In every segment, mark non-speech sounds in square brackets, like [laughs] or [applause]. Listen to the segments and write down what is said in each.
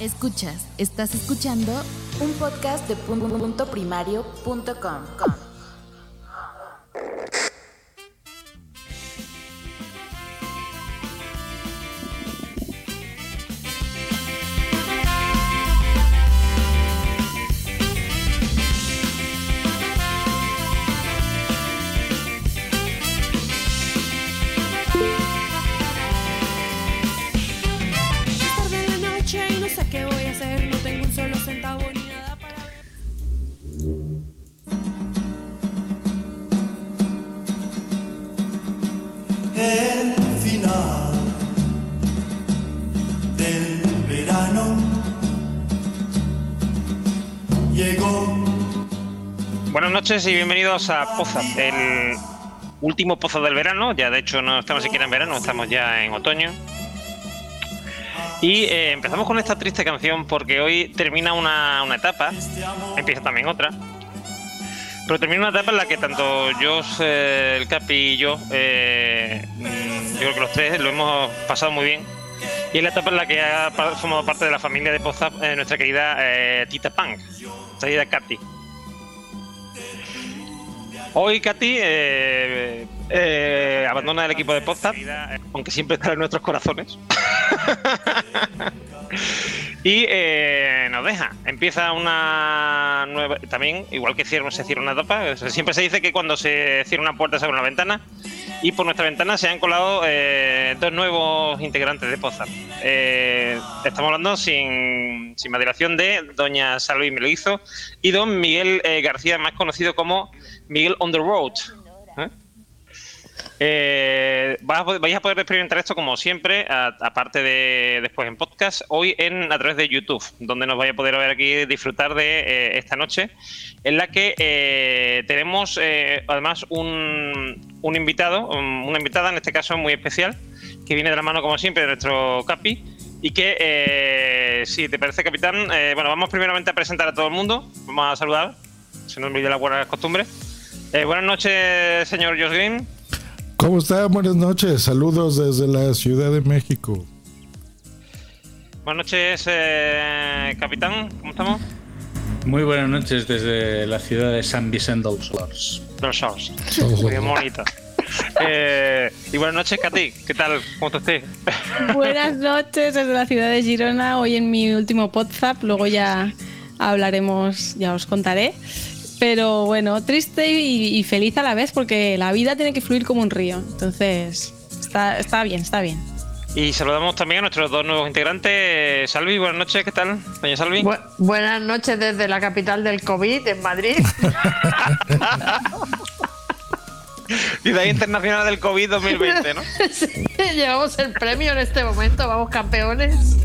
Escuchas, estás escuchando un podcast de punto primario.com. el final del verano llegó. Buenas noches y bienvenidos a Poza, el último Pozo del verano. Ya de hecho no estamos siquiera en verano, estamos ya en otoño. Y eh, empezamos con esta triste canción porque hoy termina una, una etapa, empieza también otra. Pero termina una etapa en la que tanto yo, eh, el Capi y yo, eh, yo creo que los tres lo hemos pasado muy bien. Y es la etapa en la que ha formado parte de la familia de Poza eh, nuestra querida Tita Punk, nuestra querida Katy. Hoy Katy abandona el equipo de Poza, aunque siempre estará en nuestros corazones. [laughs] y eh, nos deja. Empieza una nueva. También, igual que cierra, se cierra una sea, siempre se dice que cuando se cierra una puerta se abre una ventana. Y por nuestra ventana se han colado eh, dos nuevos integrantes de Poza. Eh, estamos hablando sin, sin más de doña Salvi Meloizo y don Miguel eh, García, más conocido como Miguel on the Road. ¿Eh? Vais a poder experimentar esto como siempre, aparte de después en podcast, hoy en a través de YouTube, donde nos vais a poder ver aquí disfrutar de eh, esta noche, en la que eh, tenemos eh, además un, un invitado, una invitada en este caso muy especial, que viene de la mano como siempre de nuestro Capi. Y que, eh, si te parece, capitán, bueno, vamos primeramente a presentar a todo el mundo. Vamos a saludar, si no olvide las buenas costumbres. Buenas noches, señor Josh Green. ¿Cómo están? Buenas noches. Saludos desde la Ciudad de México. Buenas noches, eh, capitán. ¿Cómo estamos? Muy buenas noches desde la ciudad de San Vicente del Flores. De los shows. Muy bien bonito. Eh, y buenas noches, Katy. ¿Qué tal? ¿Cómo estás? usted? [laughs] Buenas noches desde la ciudad de Girona, hoy en mi último WhatsApp, luego ya hablaremos, ya os contaré. Pero bueno, triste y, y feliz a la vez porque la vida tiene que fluir como un río. Entonces, está, está bien, está bien. Y saludamos también a nuestros dos nuevos integrantes. Salvi, buenas noches. ¿Qué tal, doña Salvi? Bu- buenas noches desde la capital del COVID, en Madrid. [laughs] Ciudad Internacional del COVID 2020, ¿no? [laughs] Llevamos el premio en este momento, vamos campeones.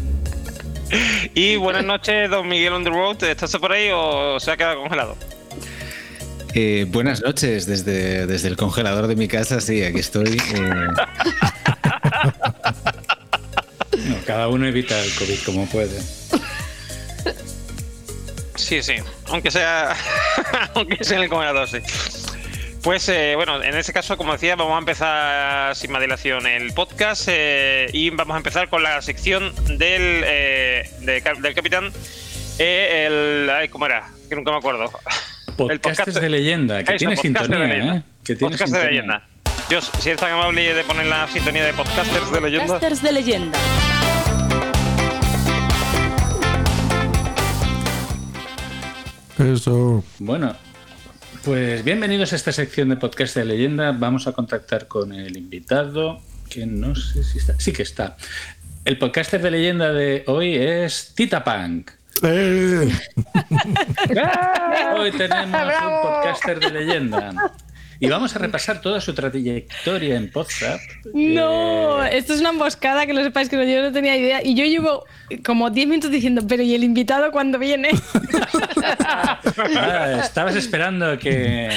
Y buenas noches, don Miguel on the road. ¿Estás por ahí o se ha quedado congelado? Eh, buenas noches desde, desde el congelador de mi casa, sí, aquí estoy. eh, [laughs] No, cada uno evita el COVID como puede. Sí, sí. Aunque sea, [laughs] aunque sea en el congelador, sí. Pues eh, bueno, en ese caso, como decía, vamos a empezar sin más dilación el podcast eh, y vamos a empezar con la sección del, eh, de del capitán. eh, el, ay, ¿Cómo era? Que nunca me acuerdo. [laughs] Podcastes de leyenda, que Eso, tiene podcast sintonía. ¿eh? Que tiene Podcast de sintonía. leyenda. Dios, si eres tan amable de poner la sintonía de podcasters de leyenda. Casters de leyenda. Eso. Bueno, pues bienvenidos a esta sección de podcast de leyenda. Vamos a contactar con el invitado, que no sé si está. Sí que está. El podcaster de leyenda de hoy es Tita Punk. Eh, [laughs] Hoy tenemos un podcaster de leyenda. Y vamos a repasar toda su trayectoria en WhatsApp. No, Eh, esto es una emboscada, que lo sepáis que yo no tenía idea. Y yo llevo como 10 minutos diciendo, pero ¿y el invitado cuándo viene? ah, estabas esperando que,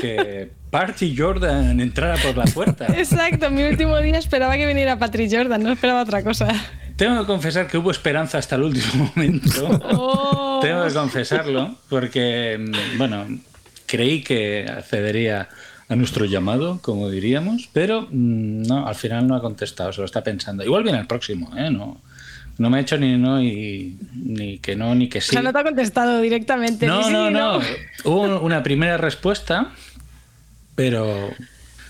que Party Jordan entrara por la puerta. Exacto, mi último día esperaba que viniera Patrick Jordan, no esperaba otra cosa. Tengo que confesar que hubo esperanza hasta el último momento. Oh. Tengo que confesarlo, porque, mm, bueno, creí que accedería a nuestro llamado, como diríamos, pero mm, no, al final no ha contestado, se lo está pensando. Igual viene el próximo, ¿eh? No, no me ha hecho ni no y ni que no ni que O sí. sea, no te ha contestado directamente. No, sí no, no. Hubo una primera respuesta, pero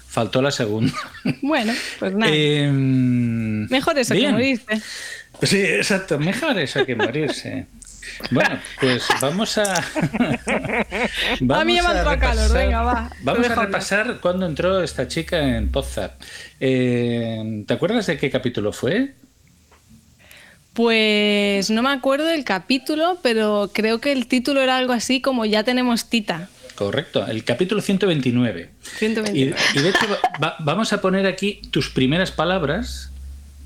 faltó la segunda. Bueno, pues nada. Eh, Mejor eso bien. que morirte. Sí, exacto. Mejor eso que morirse. Bueno, pues vamos a. [laughs] A mí me calor, venga, va. Vamos a repasar cuándo entró esta chica en WhatsApp. Eh, ¿Te acuerdas de qué capítulo fue? Pues no me acuerdo del capítulo, pero creo que el título era algo así como Ya tenemos tita. Correcto, el capítulo 129. Y, 129. y de hecho, va- vamos a poner aquí tus primeras palabras.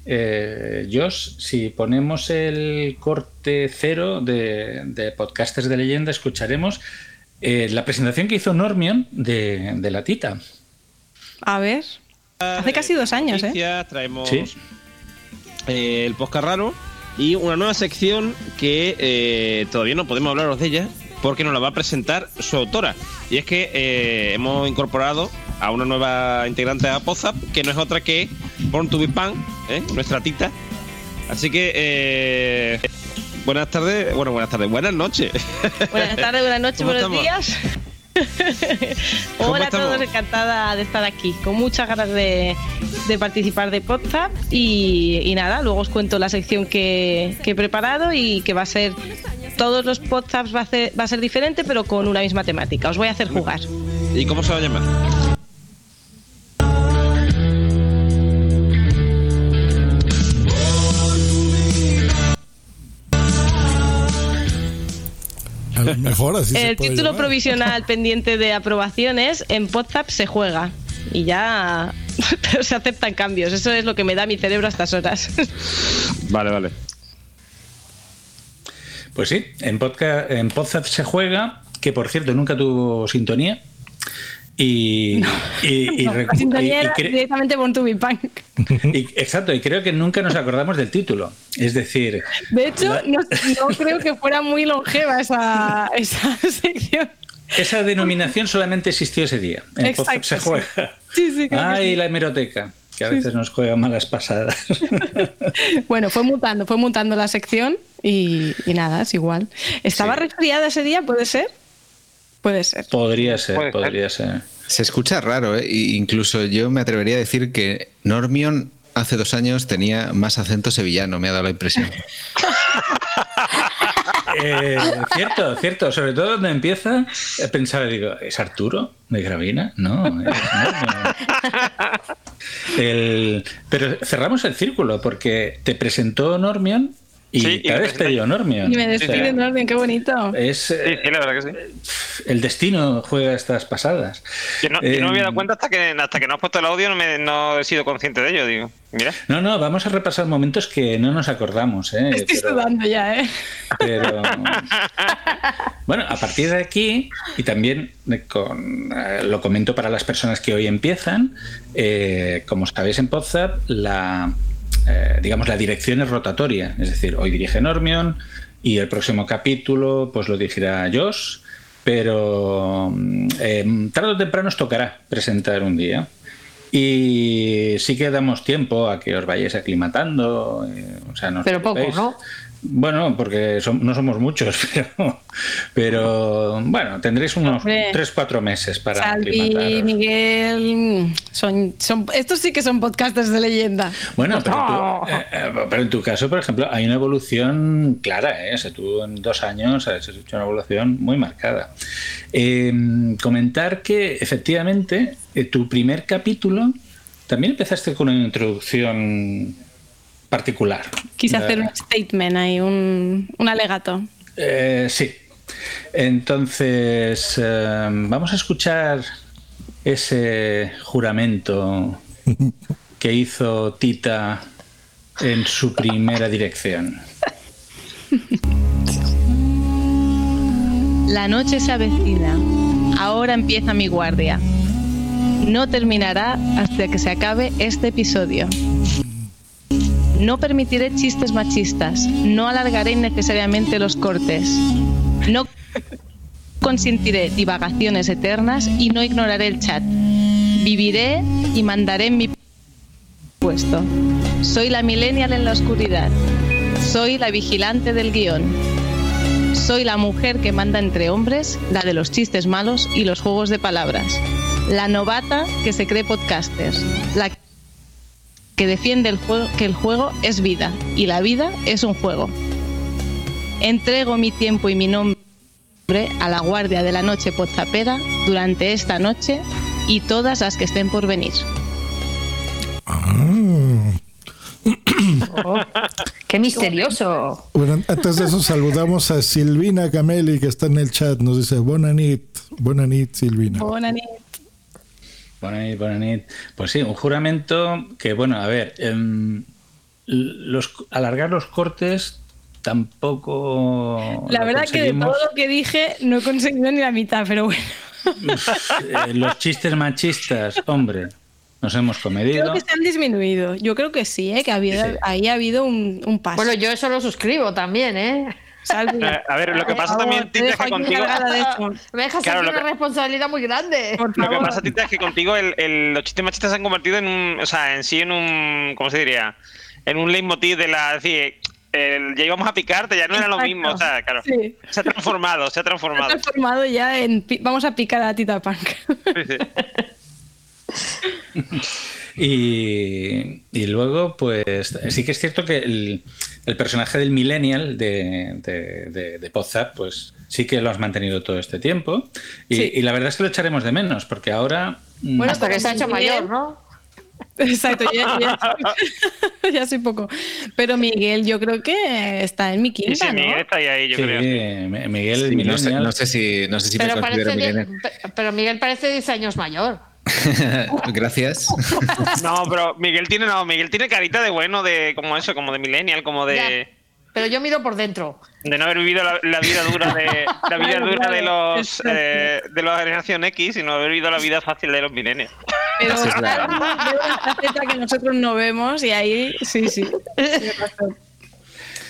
Eh, Josh, si ponemos el corte cero de, de podcasters de leyenda, escucharemos eh, la presentación que hizo Normion de, de la tita. A ver. Hace casi dos años, ¿eh? Noticias, Traemos Sí. eh, el podcast raro y una nueva sección que eh, todavía no podemos hablaros de ella porque nos la va a presentar su autora. Y es que eh, hemos incorporado a una nueva integrante a Pozap que no es otra que Born to be Pan, ¿eh? nuestra tita. Así que eh, buenas tardes, bueno, buenas tardes, buenas noches. Buenas tardes, buenas noches, ¿Cómo buenos estamos? días. [laughs] ¿Cómo Hola a estamos? todos, encantada de estar aquí, con muchas ganas de, de participar de podcast y, y nada, luego os cuento la sección que, que he preparado y que va a ser, todos los podcasts va a, ser, va a ser diferente pero con una misma temática, os voy a hacer jugar. ¿Y cómo se va a llamar? [laughs] mejor así se El puede título llamar. provisional [laughs] pendiente de aprobaciones en WhatsApp se juega y ya [laughs] pero se aceptan cambios, eso es lo que me da mi cerebro a estas horas. Vale, vale. Pues sí, en, podcast, en WhatsApp se juega, que por cierto nunca tuvo sintonía. Y, y- y No, y- y directamente Born to be Punk. [laughs] y- exacto, y creo que nunca nos acordamos del título. Es decir, De hecho, La- no, no creo que fuera muy longeva esa, esa [laughs] sección. esa denominación solamente existió ese día. En Exacto, se juega. Sí, sí, creo Ay, sí. la hemeroteca, que a veces nos juega malas pasadas. [laughs] Bueno, fue mutando, fue mutando la sección y, y nada, es igual. ¿Estaba resfriada ese día? ¿Puede ser? Puede ser. Podría ser, Puede podría ser. Se escucha raro, ¿eh? Incluso yo me atrevería a decir que Normion hace dos años tenía más acento sevillano, me ha dado la impresión. [laughs] Eh, cierto, cierto. Sobre todo donde empieza, eh, pensaba, digo, ¿es Arturo de Gravina? No, es Normion. [laughs] El- pero cerramos el círculo porque te presentó Normion y Sí, te ha despedido Normion. Y me despiden, Normion, qué bonito. es, Sí, sí, la verdad que sí. el destino juega estas pasadas. Yo no, yo no me había dado Eh, cuenta hasta que, hasta que no has puesto el audio, no, me, no he sido consciente de ello. Digo, mira. No, no, vamos a repasar momentos que no nos acordamos. ¿eh? Estoy Pero- sudando ya, ¿eh? Pero [laughs] [laughs] bueno, a partir de aquí, y también con, eh, lo comento para las personas que hoy empiezan, eh, como sabéis en WhatsApp, la, eh, digamos, la dirección es rotatoria. Es decir, hoy dirige Normion y el próximo capítulo pues lo dirigirá Josh, pero mm, eh, tarde o temprano os tocará presentar un día. Y sí que damos tiempo a que os vayáis aclimatando. eh, o sea, no Pero poco. ¿no? Bueno, porque no somos muchos, [laughs] pero, pero bueno, tendréis unos Hombre. 3-4 meses para Salvi. Miguel, son, son, estos sí que son podcasters de leyenda. Bueno, pero, tú- eh, eh, pero en tu caso, por ejemplo, hay una evolución clara, ¿eh? O sea, tú en dos años has hecho una evolución muy marcada. Eh, comentar que efectivamente eh, tu primer capítulo también empezaste con una introducción particular. Quise hacer un statement ahí, un, un alegato. Eh, sí. Entonces, eh, vamos a escuchar ese juramento [laughs] que hizo Tita en su primera dirección. La noche se avecina. Ahora empieza mi guardia. No terminará hasta que se acabe este episodio. No permitiré chistes machistas. No alargaré innecesariamente los cortes. No consentiré divagaciones eternas y no ignoraré el chat. Viviré y mandaré mi puesto. Soy la millennial en la oscuridad. Soy la vigilante del guion. Soy la mujer que manda entre hombres, la de los chistes malos y los juegos de palabras. La novata que se cree podcaster. La que defiende el juego, que el juego es vida y la vida es un juego. Entrego mi tiempo y mi nombre a la guardia de la noche podzapera durante esta noche y todas las que estén por venir. ¡Qué misterioso! Bueno, antes de eso saludamos a Silvina Cameli que está en el chat. Nos dice Bonanit, Bonanit Silvina. Bonanit. Bonanit, bonanit. Pues sí, un juramento que, bueno, a ver, em, los, alargar los cortes tampoco. La verdad que de todo lo que dije no he conseguido ni la mitad, pero bueno. Eh, los chistes machistas, hombre, nos hemos Creo comedido. que se han disminuido. Yo creo que sí, ¿eh? que ha habido, Sí. ahí ha habido un, un paso. Bueno, yo eso lo suscribo también, ¿eh? Salvi, a ver, lo que pasa favor, también, te Tita, es que contigo. Me dejas Claro, una que- responsabilidad muy grande. Por Lo que pasa, Tita, es que contigo el, el- los chistes machistas se han convertido en un. O sea, en sí en un. ¿Cómo se diría? En un leitmotiv de la. Es decir, el- ya íbamos a picarte, ya no era lo Exacto. mismo. O sea, claro. Sí. Se ha transformado, se ha Se ha transformado. transformado ya en. Vamos a picar a Tita Punk. Sí, sí. [laughs] Y, y luego, pues sí que es cierto que el, el personaje del millennial de, de, de, de Podzap, pues sí que lo has mantenido todo este tiempo. Y, Sí. y la verdad es que lo echaremos de menos, porque ahora... mm, Bueno, hasta pero que se ha hecho Miguel- mayor, ¿no? Exacto, ya, ya- [laughs] ya soy poco. Pero Miguel, yo creo que está en mi quinta, sí, ¿no? Miguel está ahí, ahí, yo sí, creo. Mi- Miguel, el Sí, no, sé, no sé si, no sé si me Pero, considero parece millennial. pe- pero Miguel parece 10 años mayor. [laughs] Gracias. No, pero Miguel tiene, no, Miguel tiene carita de bueno, de como eso, como de millennial, como de, Pero yo miro por dentro. de no haber vivido la, la vida dura de la vida Claro, dura de claro, los eh, de la generación X, sino haber vivido la vida fácil de los millennials. Pero es verdad. Salvi ve una faceta que nosotros no vemos y ahí sí, sí.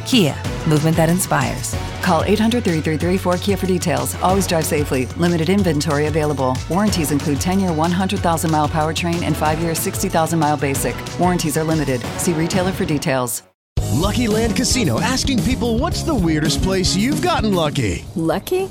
Kia, movement that inspires. Call 800 333 4KIA for details. Always drive safely. Limited inventory available. Warranties include 10 year 100,000 mile powertrain and 5 year 60,000 mile basic. Warranties are limited. See retailer for details. Lucky Land Casino asking people what's the weirdest place you've gotten lucky? Lucky?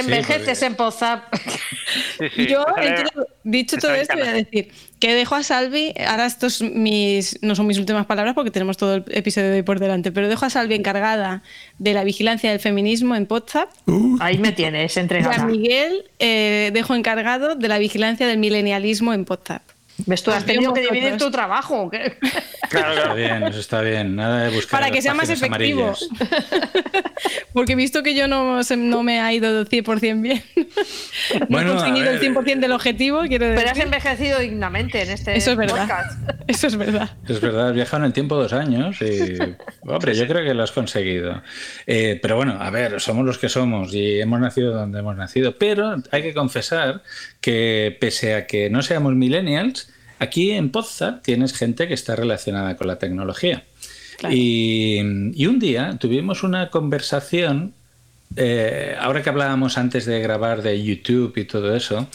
Envejeces en Pozap. Yo, entonces, dicho todo esto, voy a decir que dejo a Salvi, ahora estos mis, no son mis últimas palabras porque tenemos todo el episodio de hoy por delante, pero dejo a Salvi encargada de la vigilancia del feminismo en WhatsApp. Ahí me tienes, Y a entregada. Miguel eh, dejo encargado de la vigilancia del milenialismo en WhatsApp. ¿Ves tú? Has Confío tenido en que dividir tu trabajo. ¿qué? Está bien, eso está bien. Nada de buscar Para que sea más efectivo. amarillas. [laughs] Porque visto que yo no, no me ha ido 100% bien, [laughs] no Bueno, he a conseguido el 100% del objetivo, quiero decir. Pero has envejecido dignamente en este Eso es verdad. podcast. [laughs] Eso es verdad. Es verdad, has viajado en el tiempo dos años y, hombre, yo creo que lo has conseguido. Eh, pero bueno, a ver, somos los que somos y hemos nacido donde hemos nacido. Pero hay que confesar que pese a que no seamos millennials, aquí en Podzap tienes gente que está relacionada con la tecnología. Y, y un día tuvimos una conversación eh, ahora que hablábamos antes de grabar de YouTube y todo eso,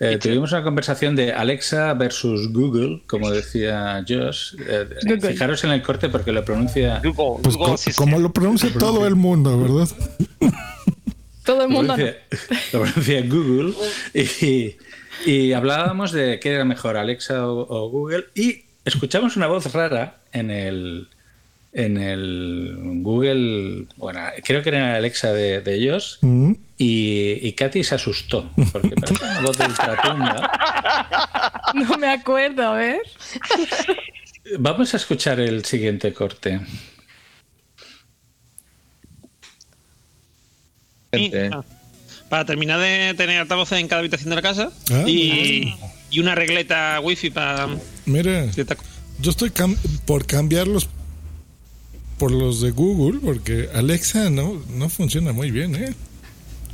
eh, tuvimos una conversación de Alexa versus Google, como decía Josh. Eh, Google. fijaros en el corte porque lo pronuncia. Pues co- como lo pronuncia todo el mundo, ¿verdad? Todo el Lo mundo. lo pronuncia Google. [laughs] Y, y hablábamos de qué era mejor, Alexa o, o Google. Y escuchamos una voz rara en el, en el Google. Bueno, creo que era Alexa de, de ellos. Mm. Y, y Katy se asustó porque parecía una voz de ultratumba. No me acuerdo, a ver. Vamos a escuchar el siguiente corte. Y, ah, para terminar de tener altavoces en cada habitación de la casa Ah. y, y una regleta wifi para Mira, yo estoy cam- por cambiarlos por los de Google porque Alexa no, no funciona muy bien, ¿eh?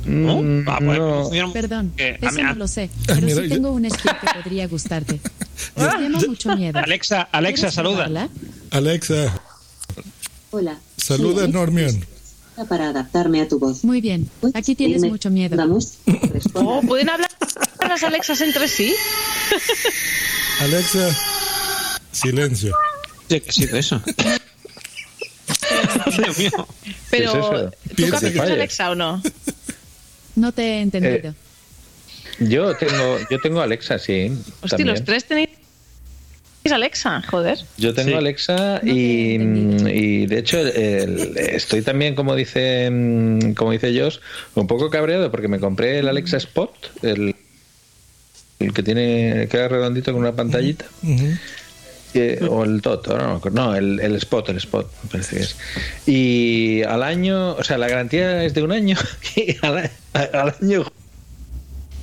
¿No? Mm, Ah, pues, no. funciona- Perdón, Eh, eso no lo sé, Ah, pero mira, sí yo- tengo un skill que podría gustarte. [laughs] Me llama mucho miedo. Alexa, Alexa, ¿Quieres saluda. probarla? Alexa, Hola. saluda Normion. Para adaptarme a tu voz. Muy bien. Aquí tienes dime, mucho miedo. Vamos. Oh, ¿Pueden hablar las Alexas entre sí? [laughs] Alexa, silencio. ¿Qué ha sido eso? [laughs] Dios mío. Pero? ¿tú falla. Alexa o no? No te he entendido. Yo tengo, yo tengo Alexa, sí. Hostia, también. los tres tenéis Alexa, joder. Yo tengo Sí. Alexa y, y, de hecho el- estoy también como dice como dice Josh un poco cabreado porque me compré el Alexa Spot el, el que tiene queda redondito con una pantallita. Que- o el Tot no, el, el Spot el Spot me parece que es. Y al año o sea la garantía es de un año [laughs] y al, al año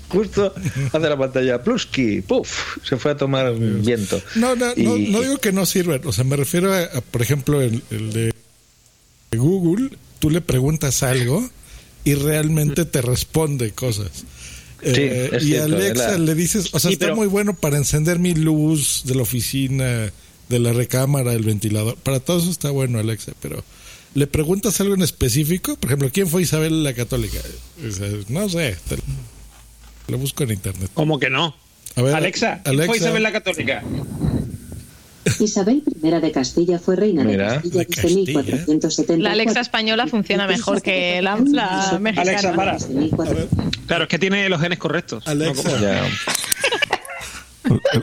justo hace la pantalla pluski puff se fue a tomar viento No, no, no, Y- no digo que no sirvan. O sea, me refiero a, a, por ejemplo, el, el de Google. Tú le preguntas algo y realmente te responde cosas. Eh, es y cierto, Alexa la- le dices, o sea, Sí, está pero- muy bueno para encender mi luz de la oficina, de la recámara, el ventilador. Para todo eso está bueno Alexa, pero le preguntas algo en específico. Por ejemplo, ¿quién fue Isabel la Católica? O sea, no sé, te- lo busco en internet. ¿Cómo que no? A ver, Alexa, ¿quién Alexa. fue Isabel la Católica? Isabel I de Castilla fue reina Mira, de Castilla de desde Castilla. 1474. La Alexa española funciona mejor que la, la mexicana. Alexa, para. Desde 1400. Claro, es que tiene los genes correctos. Alexa. No, como- Ya.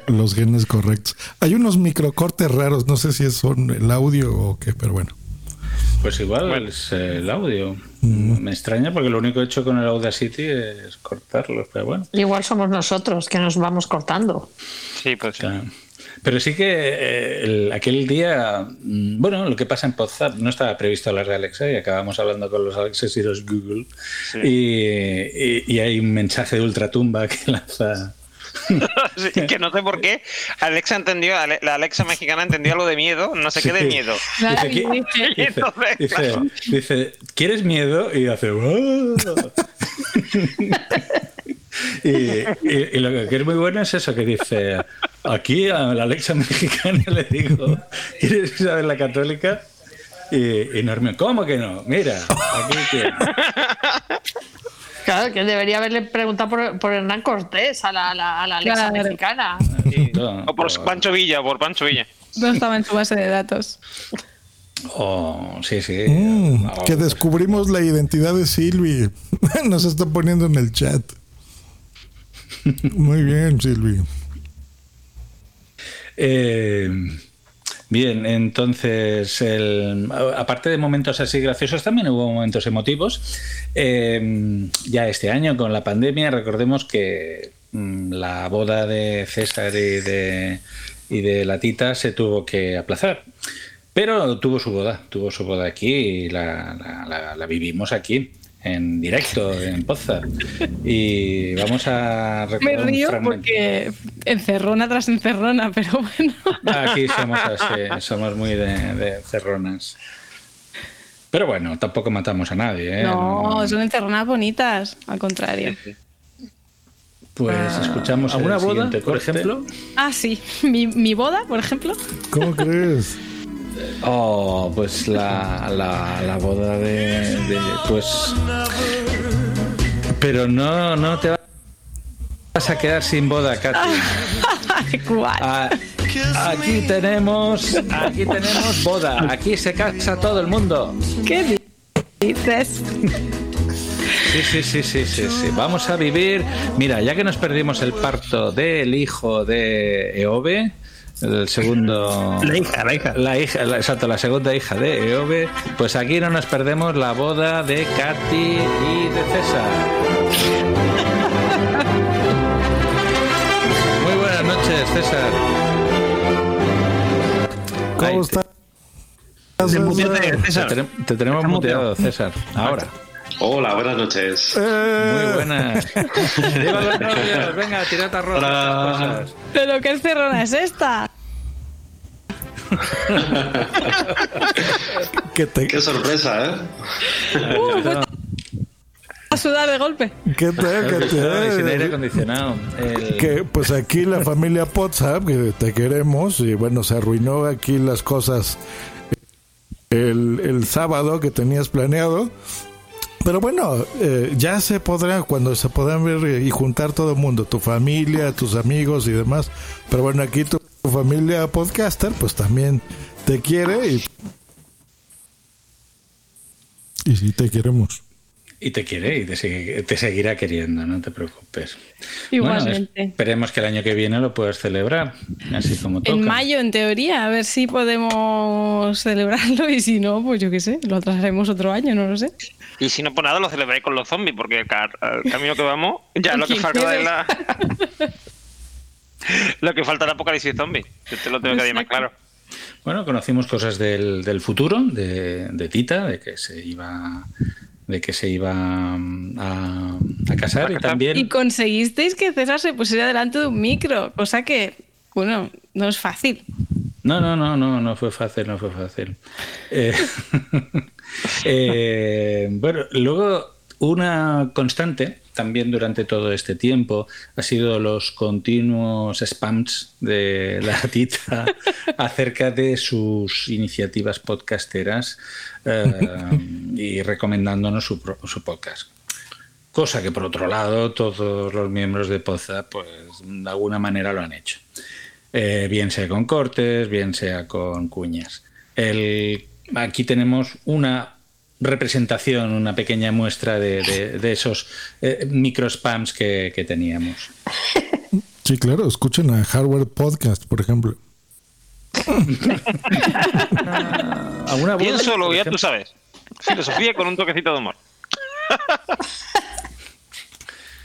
Los genes correctos. Hay unos microcortes raros, no sé si son el audio o qué, pero bueno. Pues igual es el audio. Me extraña porque lo único que he hecho con el Audacity es cortarlos, pero bueno. Igual somos nosotros que nos vamos cortando. Sí, pues sí. Claro. Pero sí que eh, el- aquel día, mm, bueno, lo que pasa en WhatsApp no estaba previsto hablar de Alexa y acabamos hablando con los Alexas y los Google y, y- y hay un mensaje de ultratumba que [laughs] lanza. [laughs] Sí, que no sé por qué. Alexa entendió, Ale- la Alexa mexicana entendió algo de miedo, no sé qué de Sí. mio Dice, "¿Qui- Y entonces, dice, claro. dice, ¿quieres miedo? Y hace... "Oh". [laughs] y, y- y lo que es muy bueno es eso que dice, aquí a la Alexa mexicana le digo, ¿quieres saber la católica? Y, y Norman, ¿cómo que no? Mira, aquí tienes. [laughs] Claro, que debería haberle preguntado por, por Hernán Cortés a la, a la, a la Alexa Claro. mexicana. [laughs] O por Pancho Villa, por Pancho Villa. No estaba en su base de datos. Oh, sí, sí. Mm, No, que descubrimos la identidad de Silvi. [laughs] Nos está poniendo en el chat. [laughs] Muy bien, Silvi. Eh, bien, entonces, el- aparte de momentos así graciosos, también hubo momentos emotivos. Eh, ya este año, con la pandemia, recordemos que mm, la boda de César y de, y de la Tita se tuvo que aplazar. Pero tuvo su boda, tuvo su boda aquí y la- la vivimos aquí, en directo, en Poza. Y vamos a Me río porque encerrona tras encerrona, [laughs] pero bueno. Aquí somos así, somos muy de, de cerronas. Pero bueno, tampoco matamos a nadie, ¿eh? No, son encerronas bonitas, al contrario. Pues escuchamos ¿Alguna el boda, siguiente por ejemplo? Ah, sí. [laughs] Mi, mi boda, por ejemplo. ¿Cómo crees? Oh, pues la, la, la boda de, de- Pues. Pero no, no te vas a quedar sin boda, Katy. [laughs] ¿Cuál? Ah, aquí tenemos. Aquí tenemos boda. Aquí se casa todo el mundo. ¿Qué dices? Sí, sí, sí, sí, sí, sí. Vamos a vivir. Mira, ya que nos perdimos el parto del hijo de Eove, el segundo. La hija, la hija. La hija, la- exacto, la segunda hija de Eove, pues aquí no nos perdemos la boda de Katy y de César. Muy buenas noches, César. ¿Cómo estás? Te, tenem- te tenemos muteado, César. Ahora. Hola, buenas noches. Muy buenas. [laughs] ¡Viva los novios! Venga, tirad cosas. ¿Pero qué cerrona es esta? [laughs] Qué sorpresa, ¿eh? A sudar de golpe. ¿Qué tal? ¿Qué Y sin aire acondicionado. El- Que pues aquí la familia WhatsApp, que te queremos, y bueno, se arruinó aquí las cosas el, el sábado que tenías planeado. Pero bueno, eh, ya se podrá, cuando se podrán ver y juntar todo el mundo, tu familia, tus amigos y demás. Pero bueno, aquí tu familia podcaster, pues también te quiere y, y sí te queremos. Y te quiere y te, sigue- te seguirá queriendo, no te preocupes. Igualmente. Bueno, esperemos que el año que viene lo puedas celebrar, así como toca. En mayo, en teoría, a ver si podemos celebrarlo y si no, pues yo qué sé, lo atrasaremos otro año, no lo sé. Y si no por nada, lo celebráis con los zombies, porque el, camino que vamos, ya lo que ¿Quién falta es la. [laughs] [laughs] lo que falta el apocalipsis zombie. Yo te lo tengo que decir más claro. Bueno, conocimos cosas del, del futuro, de, de Tita, de que se iba de que se iba mm, a, a casar y también Y conseguisteis que César se pusiera delante de un micro, cosa que, bueno, no es fácil. No, no, no, no, no fue fácil, no fue fácil. Eh, [laughs] eh, bueno, luego una constante también durante todo este tiempo ha sido los continuos spams de [laughs] la tita acerca de sus iniciativas podcasteras eh, y recomendándonos su, podcast. Cosa que por otro lado todos los miembros de Poza pues de alguna manera lo han hecho. Eh, bien sea con cortes, bien sea con cuñas. Aquí tenemos una representación, una pequeña muestra de, de- de esos eh, micro spams que, que teníamos. Sí, claro, escuchen a Hardware Podcast, por ejemplo. [laughs] ¿Alguna solo, por ya tú sabes. Filosofía con un toquecito de humor. [laughs]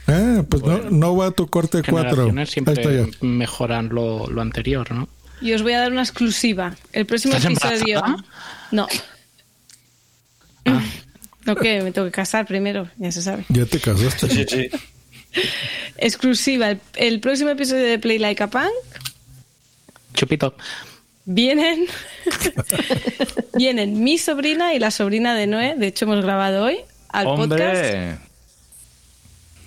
Ah, pues no, no va a tu corte 4. Generaciones Ahí está ya. siempre mejoran lo, lo anterior, ¿no? Y os voy a dar una exclusiva. El próximo ¿Estás episodio. embarazada? No. No, que me tengo que casar primero, ya se sabe. Ya te casaste. Exclusiva. El, el próximo episodio de Play Like a Punk Chupito. vienen. [laughs] vienen mi sobrina y la sobrina de Noé. De hecho, hemos grabado hoy al podcast. ¡Hombre!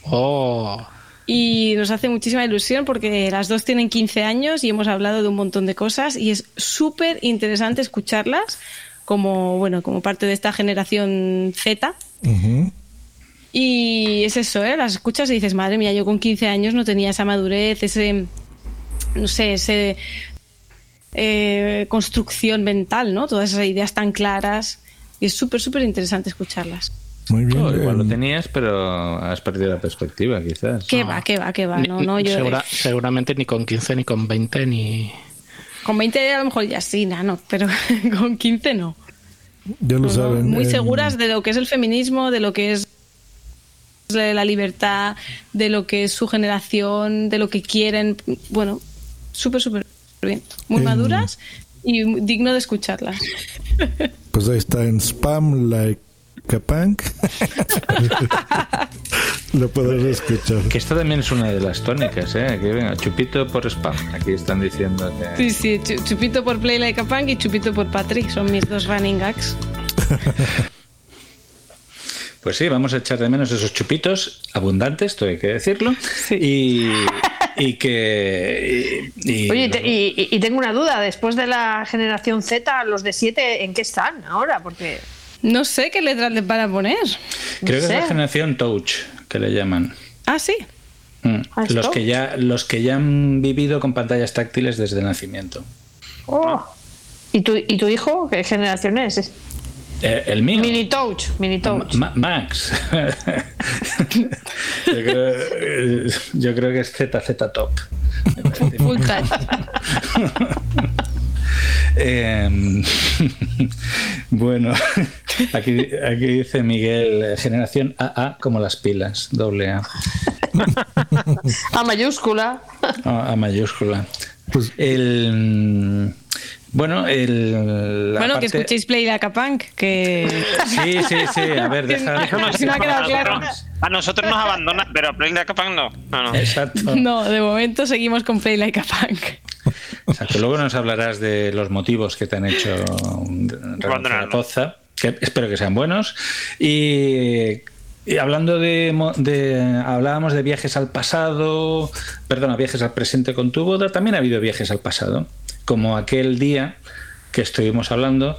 Oh. Y nos hace muchísima ilusión porque las dos tienen 15 años y hemos hablado de un montón de cosas y es súper interesante escucharlas como, bueno, como parte de esta generación Z. Y es eso, ¿eh? Las escuchas y dices, madre mía, yo con 15 años no tenía esa madurez, ese, no sé, ese eh, construcción mental, ¿no? Todas esas ideas tan claras. Y es súper, súper interesante escucharlas. Muy bien. Oh, igual lo eh, tenías, pero has perdido la perspectiva, quizás. ¿Qué va, qué va, qué va? No, no, yo... segura- seguramente ni con 15, ni con 20, ni. Con 20 a lo mejor ya sí, no, pero [laughs] con 15 no. ya lo saben. Muy eh, seguras de lo que es el feminismo, de lo que es la libertad, de lo que es su generación, de lo que quieren. Bueno, súper, súper bien. Muy En- maduras y digno de escucharlas. Pues ahí está en Spam Like a Punk. [laughs] lo podrás escuchar. Que esto también es una de las tónicas, ¿eh? Que venga, chupito por spam. Aquí están diciendo que... Sí, sí, chu- chupito por Play Like a Punk y chupito por Patrick, son mis dos running gags. [laughs] Pues sí, vamos a echar de menos esos chupitos abundantes, esto hay que decirlo. Y, y que. y- y- Oye, y- y tengo una duda. Después de la generación Z, los de 7, ¿en qué están ahora? Porque. No sé qué letras le van a poner. creo que es la generación Touch, que le llaman. Ah, sí. Mm. Ah, ¿es Los Touch? que, ya, los que ya han vivido con pantallas táctiles desde nacimiento. Oh. ¿Y, tu, ¿Y tu hijo? ¿Qué generación es? Eh, el mío. Mini Touch. Mini Touch. Ma- Max. [laughs] yo, creo, yo creo que es ZZ Top. Full touch. [laughs] Eh, [laughs] bueno, [laughs] aquí, aquí dice Miguel, eh, generación AA como las pilas, doble A, [laughs] A mayúscula. a, a mayúscula. el, bueno, el, la bueno, que escuchéis Play Like a Punk, que... Sí, sí, sí, a ver, deja- Déjanos- Si no ha quedado a claro. nosotros- A nosotros nos abandonan, pero a Play de Capang no. no, no. Exacto. No, de momento seguimos con Play Like a Punk. Exacto. Luego nos hablarás de los motivos que te han hecho renunciar a Poza, que espero que sean buenos. Y, y hablando de, de- hablábamos de viajes al pasado, perdona, viajes al presente con tu boda, también ha habido viajes al pasado, como aquel día que estuvimos hablando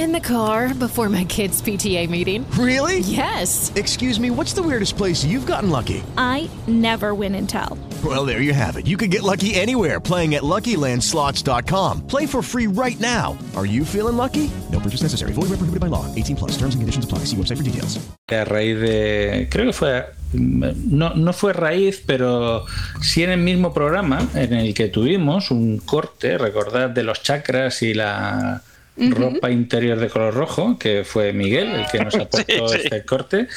In the car before my kids' PTA meeting. Really? Yes. Excuse me. What's the weirdest place you've gotten lucky? I never win and tell. Well, there you have it. You can get lucky anywhere playing at LuckyLandSlots.com. Play for free right now. Are you feeling lucky? No purchase necessary. Void where prohibited by law. 18 plus. Terms and conditions apply. See website for details. a raíz de. Creo que fue. No, no fue raíz, pero sí en el mismo programa en el que tuvimos un corte, recordad, de los chakras y la Ropa interior de color rojo, que fue Miguel el que nos [laughs] aportó Sí, sí. este corte.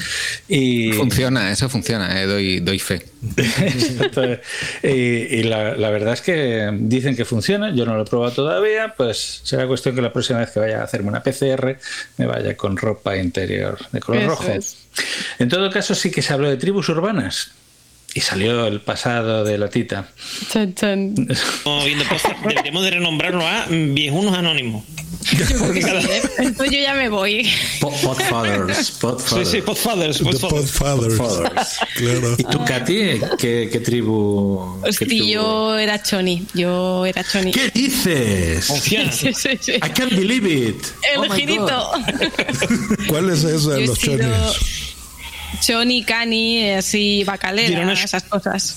Y, Funciona, eso funciona, eh, doy, doy fe. [laughs] Exacto. y, y la, la verdad es que dicen que funciona, yo no lo he probado todavía, pues será cuestión que la próxima vez que vaya a hacerme una PCR me vaya con ropa interior de color Eso rojo. es. En todo caso sí que se habló de tribus urbanas y salió el pasado de la tita. Chan, chan. Estamos viendo cosas, deberíamos de renombrarlo a viejunos anónimos. [laughs] Cada- Entonces yo ya me voy. [laughs] Podfathers, Sí, sí, Podfathers. The Podfathers. Podfathers. Claro. ¿Y tú, Katy, qué, qué tribu? qué Hostia, tribu? yo era Choni. Yo era Choni. ¿Qué dices? Sí, [laughs] sí, sí, sí. I can't believe it. El Oh girito. ¿Cuál es esa de Yo los sido chones? Choni, Cani, así, bacalera, esas cosas.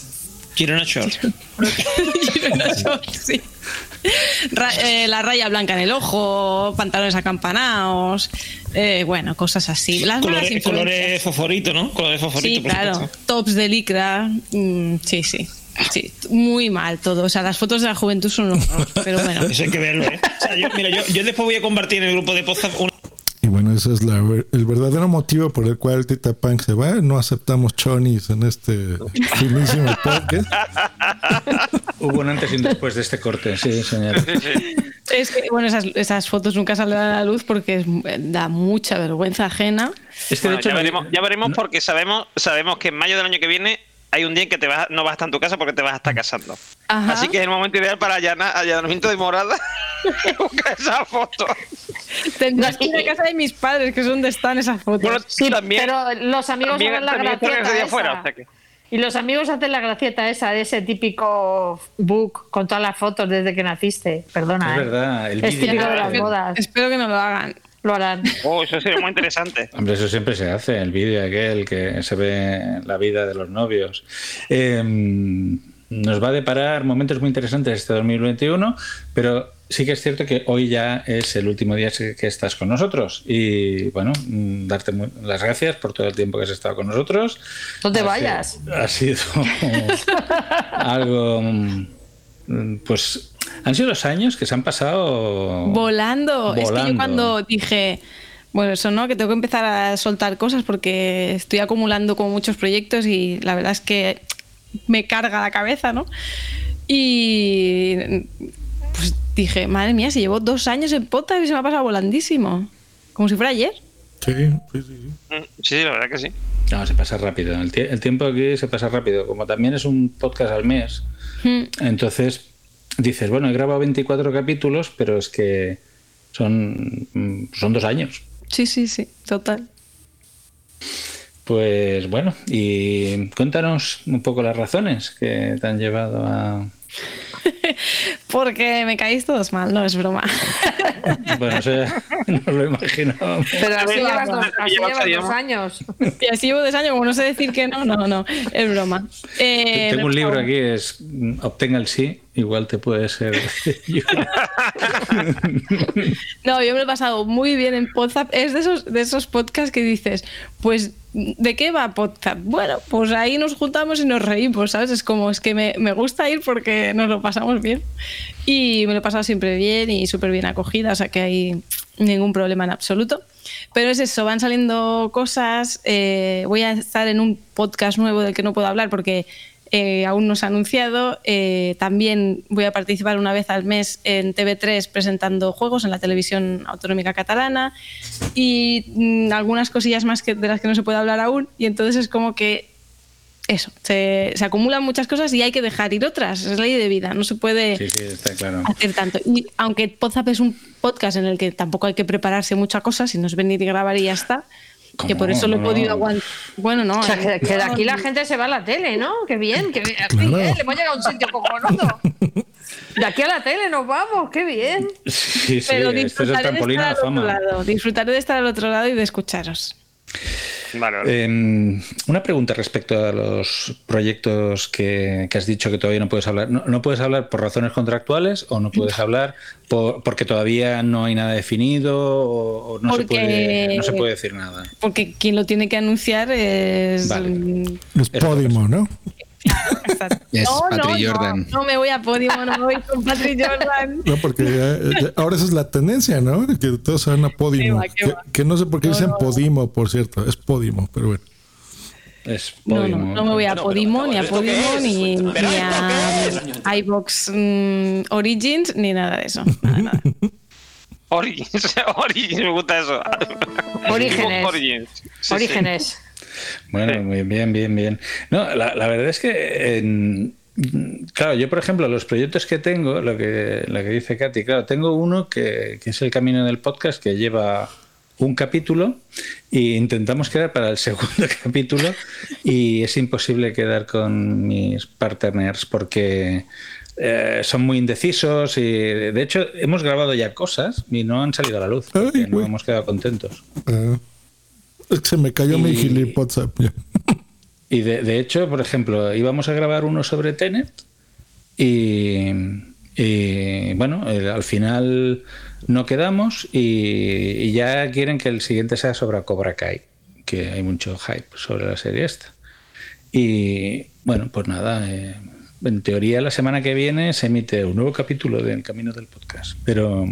Girona Short. [laughs] Girona Short, sí. Ra- eh, la raya blanca en el ojo, pantalones acampanados, eh, bueno, cosas así. Las Colores, colores fosforito, ¿no? Colores fosforito. Sí, claro. supuesto. Tops de licra. mm, sí, sí. Sí, muy mal todo. O sea, las fotos de la juventud son un horror, pero bueno. [laughs] Eso hay que verlo, ¿eh? O sea, yo, mira, yo, yo después voy a compartir en el grupo de podcast una Y bueno, ese es la ver- el verdadero motivo por el cual Tita Punk se va. No aceptamos chonis en este [laughs] finísimo podcast. Hubo un antes y un después de este corte, sí, señor. Es que, bueno, esas, esas fotos nunca saldrán a la luz porque es- da mucha vergüenza ajena. Bueno, ya, veremos, ya veremos porque sabemos, sabemos que en mayo del año que viene hay un día en que te vas, no vas a estar en tu casa porque te vas a estar casando. Ajá. Así que es el momento ideal para allana- allanamiento de morada. [laughs] [laughs] Busca esa foto. Tendrás que ir a casa de mis padres, que es donde están esas fotos. Sí, pero los amigos también- hacen la también gracieta esa. fuera, o sea que- Y los amigos hacen la gracieta esa de ese típico book con todas las fotos desde que naciste. Perdona. Es ¿eh? verdad, el Es típico de las bodas. Espero que no lo hagan. Lo harán. Oh, eso sería muy interesante. [laughs] Hombre, eso siempre se hace, el vídeo aquel que se ve la vida de los novios. Eh, nos va a deparar momentos muy interesantes este 2021, pero sí que es cierto que hoy ya es el último día que estás con nosotros. Y bueno, darte las gracias por todo el tiempo que has estado con nosotros. No te Ha vayas. sido- Ha sido [laughs] algo pues han sido los años que se han pasado Volando. Es que Volando. yo cuando dije, bueno, eso no, que tengo que empezar a soltar cosas porque estoy acumulando como muchos proyectos y la verdad es que me carga la cabeza, ¿no? Y pues dije, madre mía, si llevo dos años en podcast y se me ha pasado volandísimo. Como si fuera ayer. Sí, sí, sí. Mm, Sí, la verdad que sí. No, se pasa rápido. El, tie- el tiempo aquí se pasa rápido. Como también es un podcast al mes, Mm. Entonces dices, bueno, he grabado 24 capítulos, pero es que son, mm, son dos años. Sí, sí, sí, total. Pues bueno, y cuéntanos un poco las razones que te han llevado a... [laughs] Porque me caéis todos mal, no es broma. [laughs] Bueno, eso ya no lo imagino. Pero así Llevas llevas dos- así llevas dos años. Y así llevo dos años, como no sé decir que no, no, no, es broma. Eh, Tengo un libro aquí, es Obtenga el sí, igual te puede ser... [laughs] No, yo me lo he pasado muy bien en Podzap. Es de esos, de esos podcasts que dices, pues, ¿de qué va Podzap? Bueno, pues ahí nos juntamos y nos reímos, ¿sabes? Es como, es que me, me gusta ir porque nos lo pasamos bien. Y me lo he pasado siempre bien y súper bien acogida, o sea que hay ningún problema en absoluto. Pero es eso, van saliendo cosas. eh, voy a estar en un podcast nuevo del que no puedo hablar porque eh, aún no se ha anunciado. Eh, también voy a participar una vez al mes en TV3 presentando juegos en la televisión autonómica catalana y mm, algunas cosillas más que, de las que no se puede hablar aún. Y entonces es como que eso, se, se acumulan muchas cosas y hay que dejar ir otras. Es ley de vida, no se puede Sí, sí, está claro. hacer tanto. Y aunque Podzap es un podcast en el que tampoco hay que prepararse mucha cosa, sino es venir y grabar y ya está. Que por eso lo he podido no. aguantar. Bueno, no. O sea, que, que de aquí la no, gente se va a la tele, ¿no? Qué bien, qué bien. Claro. Eh, le hemos llegado a un sitio cojonudo. [laughs] De aquí a la tele nos vamos, qué bien. Sí, sí, Pero este es el disfrutaré de a estar al otro lado. Disfrutaré de estar al otro lado y de escucharos. Vale, Eh, una pregunta respecto a los proyectos que, que has dicho que todavía no puedes hablar. ¿No, no puedes hablar por razones contractuales o no puedes hablar por- porque todavía no hay nada definido o, o no, se puede, no se puede decir nada? Porque quien lo tiene que anunciar es. Vale. Es Podimo, ¿no? Es no, no, Jordan. No, no me voy a Podimo, no me voy con Patrick [laughs] Jordan. No, porque ya- ya- ahora esa es la tendencia, ¿no? De que todos se van a Podimo. Qué va, qué que, va. que no sé por qué No, dicen no. Podimo, por cierto. Es Podimo, pero bueno. Es No, no, no me voy a Podimo, ni a Podimo, ni, ni a iBox mm, Origins, ni nada de eso. [laughs] Nada, nada. Origins, [laughs] Origins, me gusta eso. Orígenes. Origins. Sí, sí. Bueno, muy bien, bien, bien. No, la, la verdad es que, en- claro, yo, por ejemplo, los proyectos que tengo, lo que, lo que dice Katy, claro, tengo uno que, que es el camino del podcast que lleva un capítulo e intentamos quedar para el [laughs] segundo capítulo y es imposible quedar con mis partners porque eh, son muy indecisos y de hecho hemos grabado ya cosas y no han salido a la luz porque no hemos quedado contentos. Ah, se me cayó mi Y- gilip WhatsApp. ya. [laughs] Y de, de hecho, por ejemplo, íbamos a grabar uno sobre Tenet y, y, bueno, al final no quedamos y, y ya quieren que el siguiente sea sobre Cobra Kai, que hay mucho hype sobre la serie esta. Y bueno, pues nada, eh, en teoría la semana que viene se emite un nuevo capítulo del Camino del Podcast, pero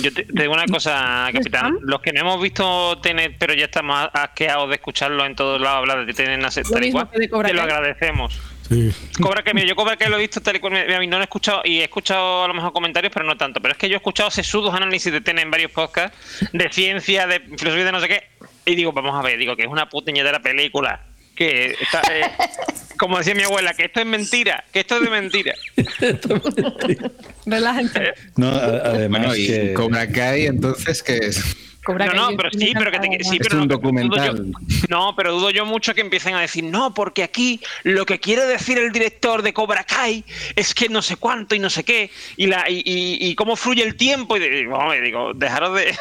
Yo te, te digo una cosa, capitán. Los que no hemos visto Tenet, pero ya estamos asqueados de escucharlo en todos lados hablar de Lo tal y cual, te lo agradecemos. Sí. Cobra que mira, yo Cobra que lo he visto tal y cual, mira, no lo he escuchado y he escuchado a lo mejor comentarios, pero no tanto. Pero es que yo he escuchado sesudos análisis de Tenet en varios podcasts de ciencia, de filosofía, de no sé qué, y digo, vamos a ver, digo que es una puteñera película. Que está, eh, [laughs] como decía mi abuela, que esto es mentira, que esto es de mentira. [laughs] Relájense. no, a- además Bueno, y que- Cobra Kai, entonces, ¿qué es? Cobra no, Kai, no, pero sí, pero que te, sí, Es pero un no, dudo yo- documental. no, pero dudo yo mucho que empiecen a decir, no, porque aquí lo que quiere decir el director de Cobra Kai es que no sé cuánto y no sé qué, y la y, y- y cómo fluye el tiempo, y digo, hombre, digo, dejaros de...